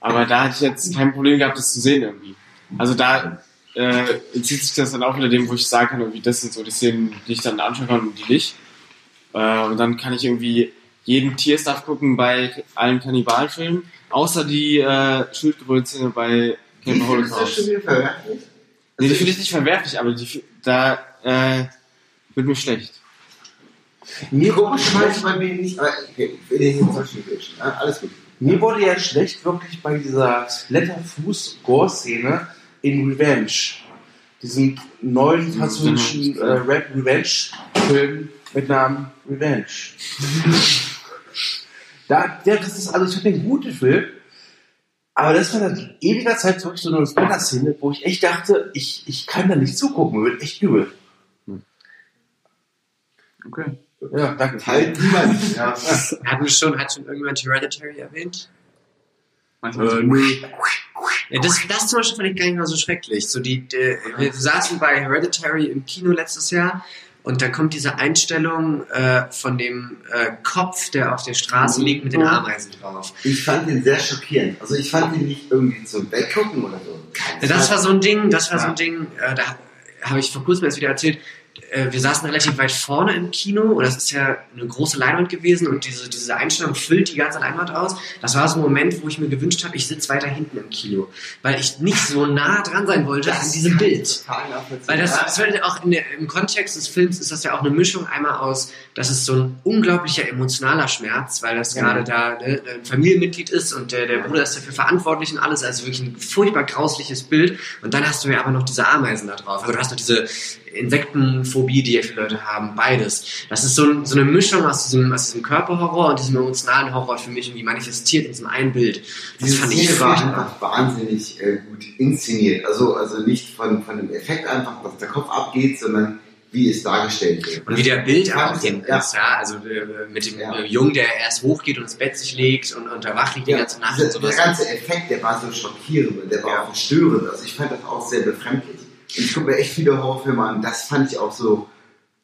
Aber da hatte ich jetzt kein Problem gehabt, das zu sehen irgendwie. Also da äh, entzieht sich das dann auch wieder dem, wo ich sagen kann, irgendwie, das sind so die Szenen, die ich dann anschauen kann und die nicht. Äh, und dann kann ich irgendwie jeden Tierstuff gucken bei allen Kannibalfilmen, außer die äh, Schildkröten-Szene bei Die Camp findest du Holocaust. schon verwerflich? Nee, die finde ich nicht verwerflich, aber die, da äh, wird mir schlecht. Mir komischerweise bei mir nicht, aber okay, ja, alles gut. Mir wurde ja schlecht wirklich bei dieser Splatterfuß-Gore-Szene in Revenge. Diesen neuen französischen äh, Rap-Revenge-Film mit Namen Revenge. da, der, das ist, also ich finde den guten Film, aber das war dann ewiger Zeit zurück so eine Splatter-Szene, wo ich echt dachte, ich, ich kann da nicht zugucken, mir wird echt übel. Okay. Ja, danke. Halt niemand. Ja. Wir schon, hat schon irgendjemand Hereditary erwähnt? Manchmal Ja, das, das zum Beispiel fand ich gar nicht mal so schrecklich. So die, die, wir saßen bei Hereditary im Kino letztes Jahr und da kommt diese Einstellung äh, von dem äh, Kopf, der auf der Straße liegt mit den Ameisen drauf. Ich fand den sehr schockierend. Also ich fand den nicht irgendwie zum Weggucken oder so. Ja, Das war so ein Ding, das war so ein Ding, äh, da habe ich vor kurzem erst wieder erzählt, äh, wir saßen relativ weit vorne im Kino und das ist ja eine große Leinwand gewesen und diese, diese Einstellung füllt die ganze Leinwand aus. Das war so ein Moment, wo ich mir gewünscht habe, ich sitze weiter hinten im Kino, weil ich nicht so nah dran sein wollte an diesem Bild. Weil das, das wird ja auch in der, im Kontext des Films ist das ja auch eine Mischung einmal aus, das ist so ein unglaublicher emotionaler Schmerz, weil das Ja. gerade da ne, ein Familienmitglied ist und der, der Bruder ist dafür verantwortlich und alles, also wirklich ein furchtbar grausliches Bild. Und dann hast du ja aber noch diese Ameisen da drauf. Also du hast noch diese Insektenphobie, die ja viele Leute haben, beides. Das ist so, so eine Mischung aus diesem, aus diesem Körperhorror und diesem emotionalen Horror für mich irgendwie manifestiert in diesem einen Bild. Das fand ich war einfach wahnsinnig äh, gut inszeniert. Also, also nicht von, von dem Effekt einfach, dass der Kopf abgeht, sondern wie es dargestellt wird. Und wie der Bild hinten ja. ist, ja. Also äh, mit dem Ja. äh, Jungen, der erst hochgeht und ins Bett sich legt und unter wach liegt die Ja, ganze Nacht dieser, und sowas. der ganze Effekt, der war so schockierend und der war auch verstörend. Also ich fand das auch sehr befremdlich. Ich gucke mir echt viele Horrorfilme an. Das fand ich auch so,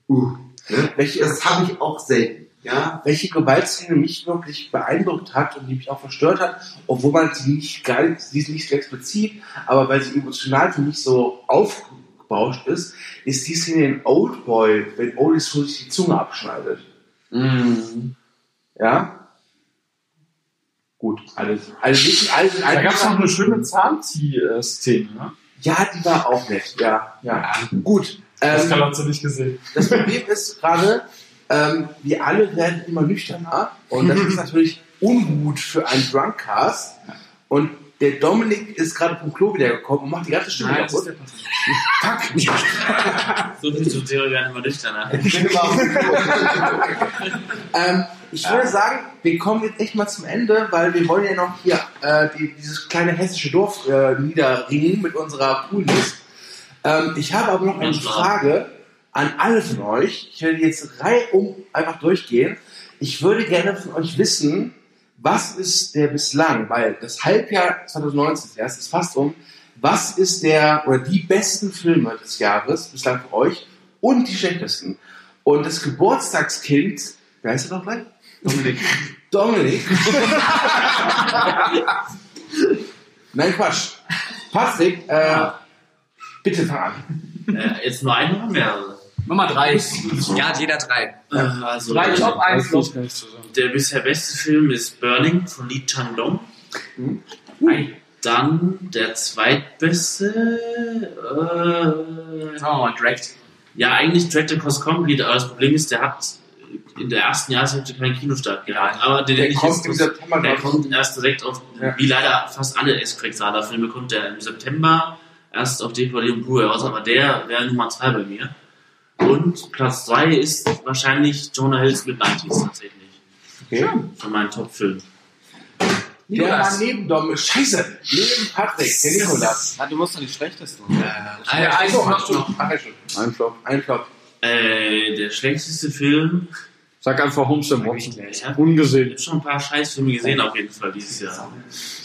uh, ne? Welche, Das habe ich auch selten. Ja, welche Gewaltszene mich wirklich beeindruckt hat und die mich auch verstört hat, obwohl man sie nicht gar nicht, sie ist nicht so explizit, aber weil sie emotional für mich so aufgebauscht ist, ist die Szene in Oldboy, wenn Oldie so sich die Zunge abschneidet. Mhm. Ja? Gut, alles. Also alles in Da einem- gab es noch eine schöne Zahnzieh-Szene, ne? Ja, die war auch nett, ja, ja. Gut. Das Ähm, kann man so nicht gesehen. Das Problem ist gerade, ähm, wir alle werden immer nüchterner und das ist natürlich ungut für einen Drunkcast. Und der Dominik ist gerade vom Klo wiedergekommen und macht die ganze Stimme Nein, kaputt. der So viel zum Thema werden immer nüchterner. Ähm, ich würde sagen, wir kommen jetzt echt mal zum Ende, weil wir wollen ja noch hier äh, die, dieses kleine hessische Dorf äh, niederringen mit unserer Poolness. Ähm, ich habe aber noch eine Frage an alle von euch. Ich werde jetzt reihum einfach durchgehen. Ich würde gerne von euch wissen, was ist der bislang, weil das Halbjahr 2019 ist erst, ist fast um, was ist der oder die besten Filme des Jahres bislang für euch und die schlechtesten? Und das Geburtstagskind, wer heißt er noch gleich? Dominik. Dominik. Nein, Quatsch. Patrick, äh, bitte fang an. Äh, jetzt nur einen oder mehrere? Nummer drei. Ja, jeder drei. Äh, also, Drei Top, eins Flop. der bisher beste Film ist Burning von Lee Chang-dong. Ei. dann der zweitbeste. Äh, Sagen wir mal direkt. ja, eigentlich Direct Across Complete, aber das Problem ist, der hat in der ersten Jahreshälfte keinen Kinostart gehabt. Aber der, Der nicht kommt im September, Der kommt erst direkt auf, Ja. wie leider fast alle S-Quacksaler-Filme, kommt der im September erst auf DVD und Blu-ray raus, aber der wäre Nummer 2 bei mir. Und Platz 3 ist wahrscheinlich Jonah Hills Mid-90s tatsächlich. Okay. Von meinen Top-Filmen. Der war neben Dom. Scheiße. Neben Patrick, der Nikolas. Ah, du musst doch die schlechteste. Ah, ja, noch. stimmt. Ach, ja, stimmt. Ein Flop. Ein Flop. Äh, der schlechteste Film. Sag einfach Holmes and Watson. Ich habe Ungesehen. schon ein paar Scheißfilme gesehen auf jeden Fall dieses Jahr.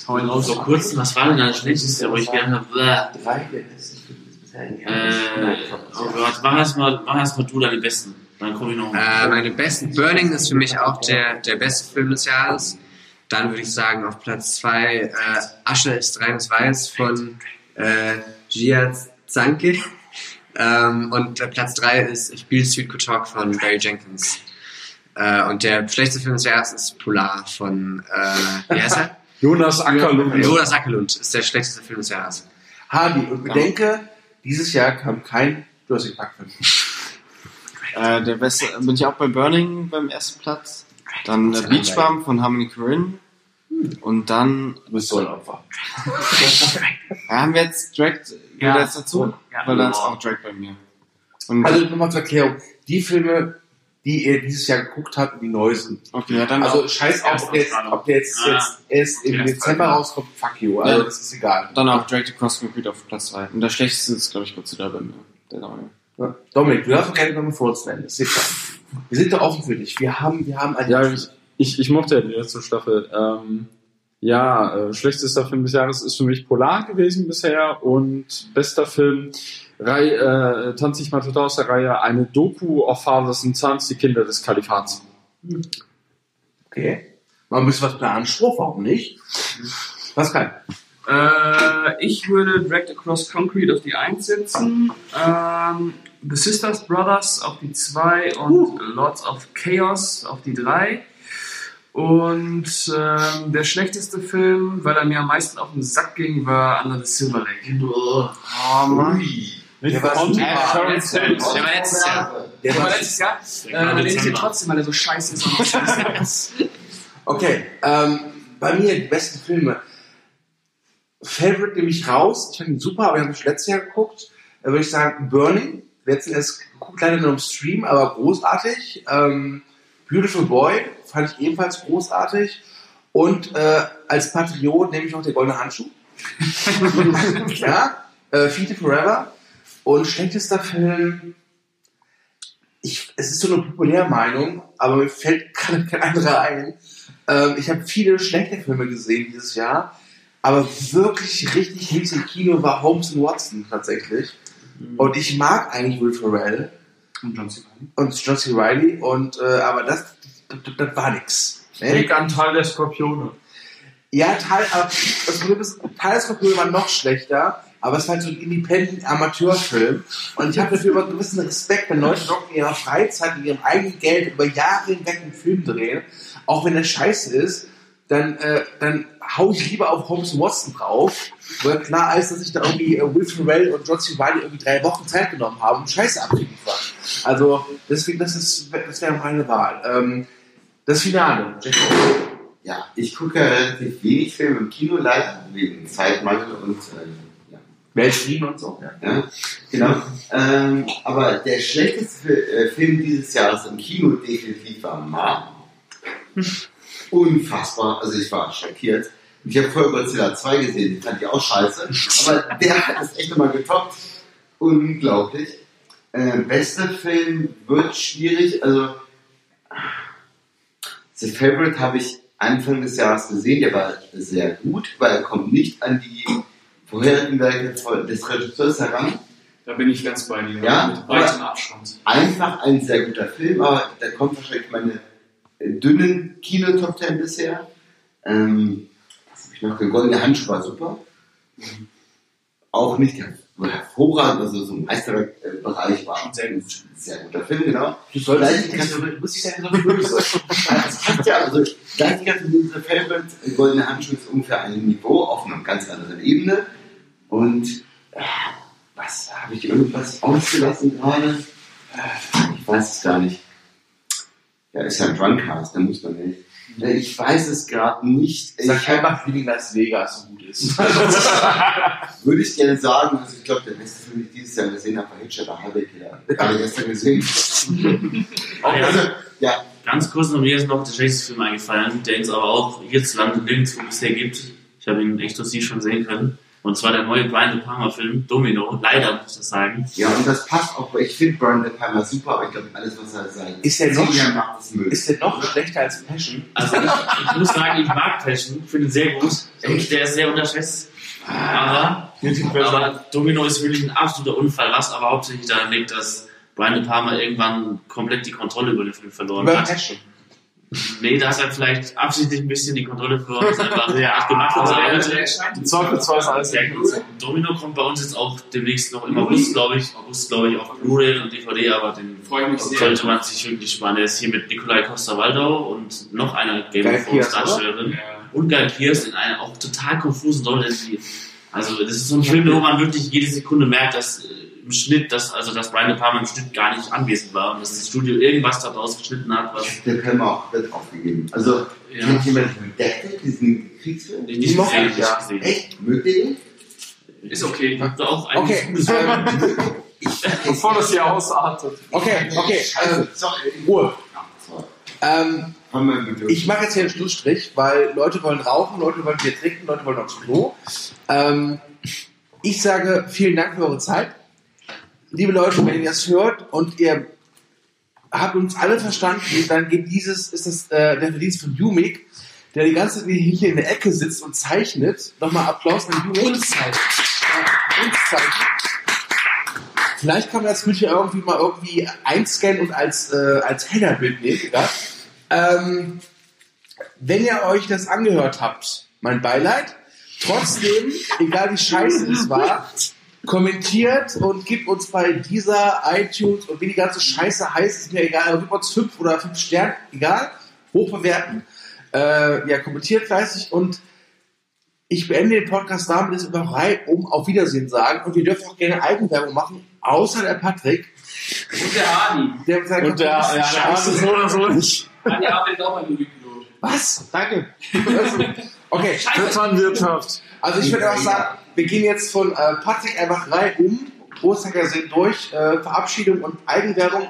Hau ihn raus. So kurz, was war denn das schlechteste, wo ich gerne habe? Drei der bisherigen Äh, oh Gott, mach erstmal mach erst mal du deine besten. Dann komme ich noch Äh, meine besten Burning ist für mich auch der, der beste Film des Jahres. Dann würde ich sagen auf Platz 2 äh, Asche ist reines Weiß von äh, Gia Zanke. Ähm, und äh, Platz 3 ist Ich spiele Sweet Good Talk von Barry Jenkins. Äh, und der schlechteste Film des Jahres ist Polar von, äh, wie heißt er? Jonas Ackerlund. Jonas Ackerlund ist der schlechteste Film des Jahres. Hardy. Und bedenke, dieses Jahr kam kein Jurassic Park Film. Äh, der beste, bin ich auch bei Burning beim ersten Platz. Dann äh, Beach Bum von Harmony Korine. Und dann Du bist so ein Opfer. ja, haben wir jetzt Drag Ja. ja. jetzt dazu, Ja. weil dann ist auch Drag bei mir. Und Also nochmal zur Erklärung. Die Filme, die ihr dieses Jahr geguckt habt, die neu sind. okay, ja, dann Also scheiß auf, ob der jetzt, ob der jetzt, Ah. jetzt erst im Okay, Dezember rauskommt, fuck you. Also Ja. das ist egal. dann auch Drag the Cross Concrete auf Platz 3. Und der schlechteste ist, glaube ich, Godzilla bei mir. Der neue. Ja. Dominik, du darfst doch gerne nochmal vorstellen. Das ist klar. Wir sind doch offen für dich. Wir haben, wir haben ein Ja, ich, ich, ich mochte ja die letzte Staffel. Ähm, ja, äh, schlechtester Film des Jahres ist für mich Polar gewesen bisher und bester Film Rei, äh, tanze ich mal total aus der Reihe, eine Doku of Fathers and Sons, die Kinder des Kalifats. Okay. Ein bisschen was planen. Spruch, warum nicht? Was kann? Äh, ich würde Direct Across Concrete auf die 1 setzen, ähm, The Sisters Brothers auf die 2 und Lords of Chaos auf die 3. Und ähm, der schlechteste Film, weil er mir am meisten auf den Sack ging, war Under the Silver Lake. Oh, Oh Mann. Der war super. Der war letztes Jahr. Der war letztes Jahr, äh, dann nehme ich den trotzdem, weil er so scheiße ist. Und scheiße ist. Okay, ähm, bei mir die besten Filme. Favorite nehme ich raus. Ich fand ihn super, aber ich habe ich letztes Jahr geguckt. Da würde ich sagen Burning. Letzten erst geguckt, leider nur im Stream, aber großartig. Ähm, Beautiful Boy fand ich ebenfalls großartig. Und äh, als Patriot nehme ich noch der goldene Handschuh. ja, äh, Feed Forever. Und schlechtester Film. Ich, es ist so eine populäre Meinung, aber mir fällt gerade kein anderer ein. Ähm, ich habe viele schlechte Filme gesehen dieses Jahr, aber wirklich richtig mies im Kino war Holmes and Watson tatsächlich. Und ich mag eigentlich Will Ferrell Und John C. Reilly. und John C. Reilly, und, äh, aber das, das, das war nix. Ne? Weganteil der Skorpione. Ja, Teil, aber das Problem ist, Teil des Papier war noch schlechter, aber es war halt so ein independent Amateurfilm. Und ich habe dafür immer einen gewissen Respekt, wenn Leute doch in ihrer Freizeit mit ihrem eigenen Geld über Jahre hinweg einen Film drehen, auch wenn der scheiße ist, dann, äh, dann hau ich lieber auf Holmes Watson drauf, weil klar ist, dass ich da irgendwie äh, Will Ferrell und John C. Reilly irgendwie drei Wochen Zeit genommen haben, um Scheiße abzuliefern. Also deswegen, das ist, das wäre meine Wahl. Ähm, das Finale. Ja, ich gucke relativ wenig Filme im Kino, leider, wegen Zeitmangel und äh. Weltfrieden und so. Ja. Ja, genau. Ähm, aber der schlechteste äh, Film dieses Jahres im Kino definitiv war Ma. Unfassbar. Also ich war schockiert. Ich habe vorher Godzilla 2 gesehen, den fand ich auch scheiße. Aber der hat es echt nochmal getoppt. Unglaublich. Äh, bester Film wird schwierig. Also The Favorite habe ich Anfang des Jahres gesehen. Der war sehr gut, weil er kommt nicht an die vorherigen Werke des Regisseurs heran. Da bin ich ganz bei dir. Ja, Mit weitem Abstand. Einfach ein sehr guter Film, aber da kommt wahrscheinlich meine äh, dünnen Kino-Top 10 bisher. Ähm, was habe ich noch? Der goldene Handschuh war super. Auch nicht, hervorragend, also so ein Meisterbereich war. Ein sehr, gut, sehr guter Film, genau. Du solltest nicht so, muss ich sagen, so böse. das passt ja, also gleich die ganze dieser Film mit Goldene Handschuhe ist ungefähr einem Niveau auf einer ganz anderen Ebene. Und äh, was habe ich irgendwas ausgelassen gerade? Äh, ich weiß es gar nicht. Ja, ist ja ein Drunkcast, da muss man nicht. Äh, Ich weiß es gerade nicht. Sag Ich einfach, wie die Las Vegas so gut ist. würde ich gerne sagen, also ich glaube, der beste Film, den ich dieses Jahr gesehen habe, war Hitcher der Halbekiller. Gerade gestern gesehen. also, ja, Ganz kurz noch, mir ist noch der schlechteste Film eingefallen, der es aber auch hierzulande nirgendwo bisher gibt. Ich habe ihn exklusiv schon sehen können. Und zwar der neue Brian De Palma Film, Domino. Leider muss ich das sagen. ja, und das passt auch, weil ich finde Brian De Palma super, aber ich glaube, alles, was er sagt, Ist der noch- macht, ist der noch schlechter als Passion? Also ich, ich muss sagen, ich mag Passion, finde ihn sehr gut. Und der ist sehr unterschätzt. Aber, aber Domino ist wirklich ein absoluter Unfall, was aber hauptsächlich daran liegt, dass Brian De Palma irgendwann komplett die Kontrolle über den Film verloren Über hat. Passion. Nee, da hat er vielleicht absichtlich ein bisschen die Kontrolle verloren. Das ist einfach sehr hart gemacht. Also aber er- scheint- Zweifelsweise alles sehr gut. Domino kommt bei uns jetzt auch demnächst noch im August, glaube ich, August, glaube ich, auf Blu-ray und DVD, aber den Freue mich sehr. sollte man sich wirklich sparen. Er ist hier mit Nikolai Costa-Waldau und noch einer Game of Thrones? Darstellerin und Guy Pierce in einer auch total konfusen Rolle. Also das ist so ein Film, wo man wirklich jede Sekunde merkt, dass äh, im Schnitt, dass, also dass Brian De Palma im Schnitt gar nicht anwesend war und dass das Studio irgendwas daraus geschnitten hat, was Der Film auch wird aufgegeben. Also, Ja. kennt jemand Redacted, diesen Kriegsfilm? ich gesehen, ich, nicht ja. gesehen. Echt? Den? Ist okay. Ihr auch eigentlich Okay, gutes Bevor das hier ausartet. okay, okay. Ähm, Sorry. Ruhe. Ähm, ich mache jetzt hier einen Schlussstrich, weil Leute wollen rauchen, Leute wollen Bier trinken, Leute wollen aufs Klo. Ähm, ich sage vielen Dank für eure Zeit. Liebe Leute, wenn ihr das hört und ihr habt uns alle verstanden, dann geht dieses, ist das äh, der Verdienst von Jumik, der die ganze Zeit hier in der Ecke sitzt und zeichnet. Nochmal Applaus an Jumik. Uns zeichnet. Ja, uns zeichnet. Vielleicht kann man das Bild hier irgendwie mal irgendwie einscannen und als, äh, als Headerbild nehmen. Ja? Ähm, wenn ihr euch das angehört habt, mein Beileid. Trotzdem, egal wie scheiße es war, kommentiert und gebt uns bei dieser iTunes und wie die ganze Scheiße heißt, ist mir egal, aber gebt uns fünf oder fünf Sterne, egal, hochbewerten. Äh, ja, kommentiert fleißig und ich beende den Podcast damit, dass wir noch reihum auf Wiedersehen sagen und wir dürfen auch gerne Eigenwerbung machen, außer der Patrick. Und der Adi. Der sagt, Und der, ja, der Arzt ist so oder so nicht. Adi arbeitet auch beim Movie-Pilot. Was? Danke. Okay. Vetternwirtschaft. Also ich würde auch sagen, wir gehen jetzt von äh, Patrick einfach reihum, Großhacker sind durch, äh, Verabschiedung und Eigenwerbung,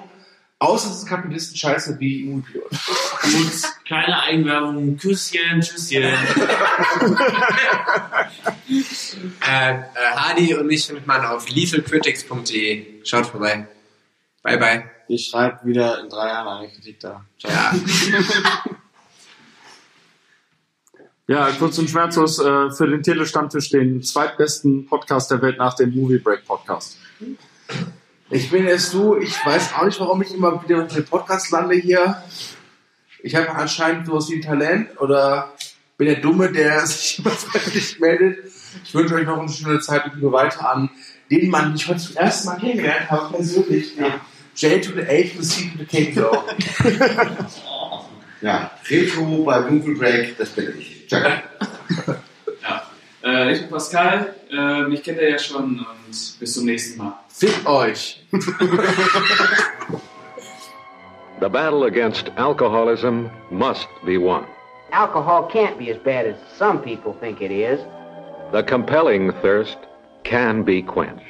außer es ist Kapitalisten-Scheiße wie Moviepilot. Und kleine Eigenwerbung, Küsschen, Tschüsschen. Äh, äh, Hardy und mich findet man auf lethalcritics.de. Schaut vorbei. Bye, bye. Ich schreibe wieder in drei Jahren eine Kritik da. Ciao. Ja. Ja, kurz und schmerzlos äh, für den Telestammtisch den zweitbesten Podcast der Welt nach dem Movie Break Podcast. Ich bin es du, ich weiß auch nicht, warum ich immer wieder auf dem Podcast lande hier. Ich habe anscheinend sowas wie ein Talent oder bin der Dumme, der sich immer freiwillig meldet. Ich wünsche euch noch eine schöne Zeit und liebe weiter an den Mann, den ich heute zum ersten Mal kennengelernt habe, persönlich. Ja. J to the A to the C to the K. Ja, Retro bei Movie Break, das bin ich. Ciao. Ja. Äh, ich bin Pascal. Äh, mich kennt ihr ja schon und bis zum nächsten Mal. Fick euch. The battle against alcoholism must be won. Alcohol can't be as bad as some people think it is. The compelling thirst can be quenched.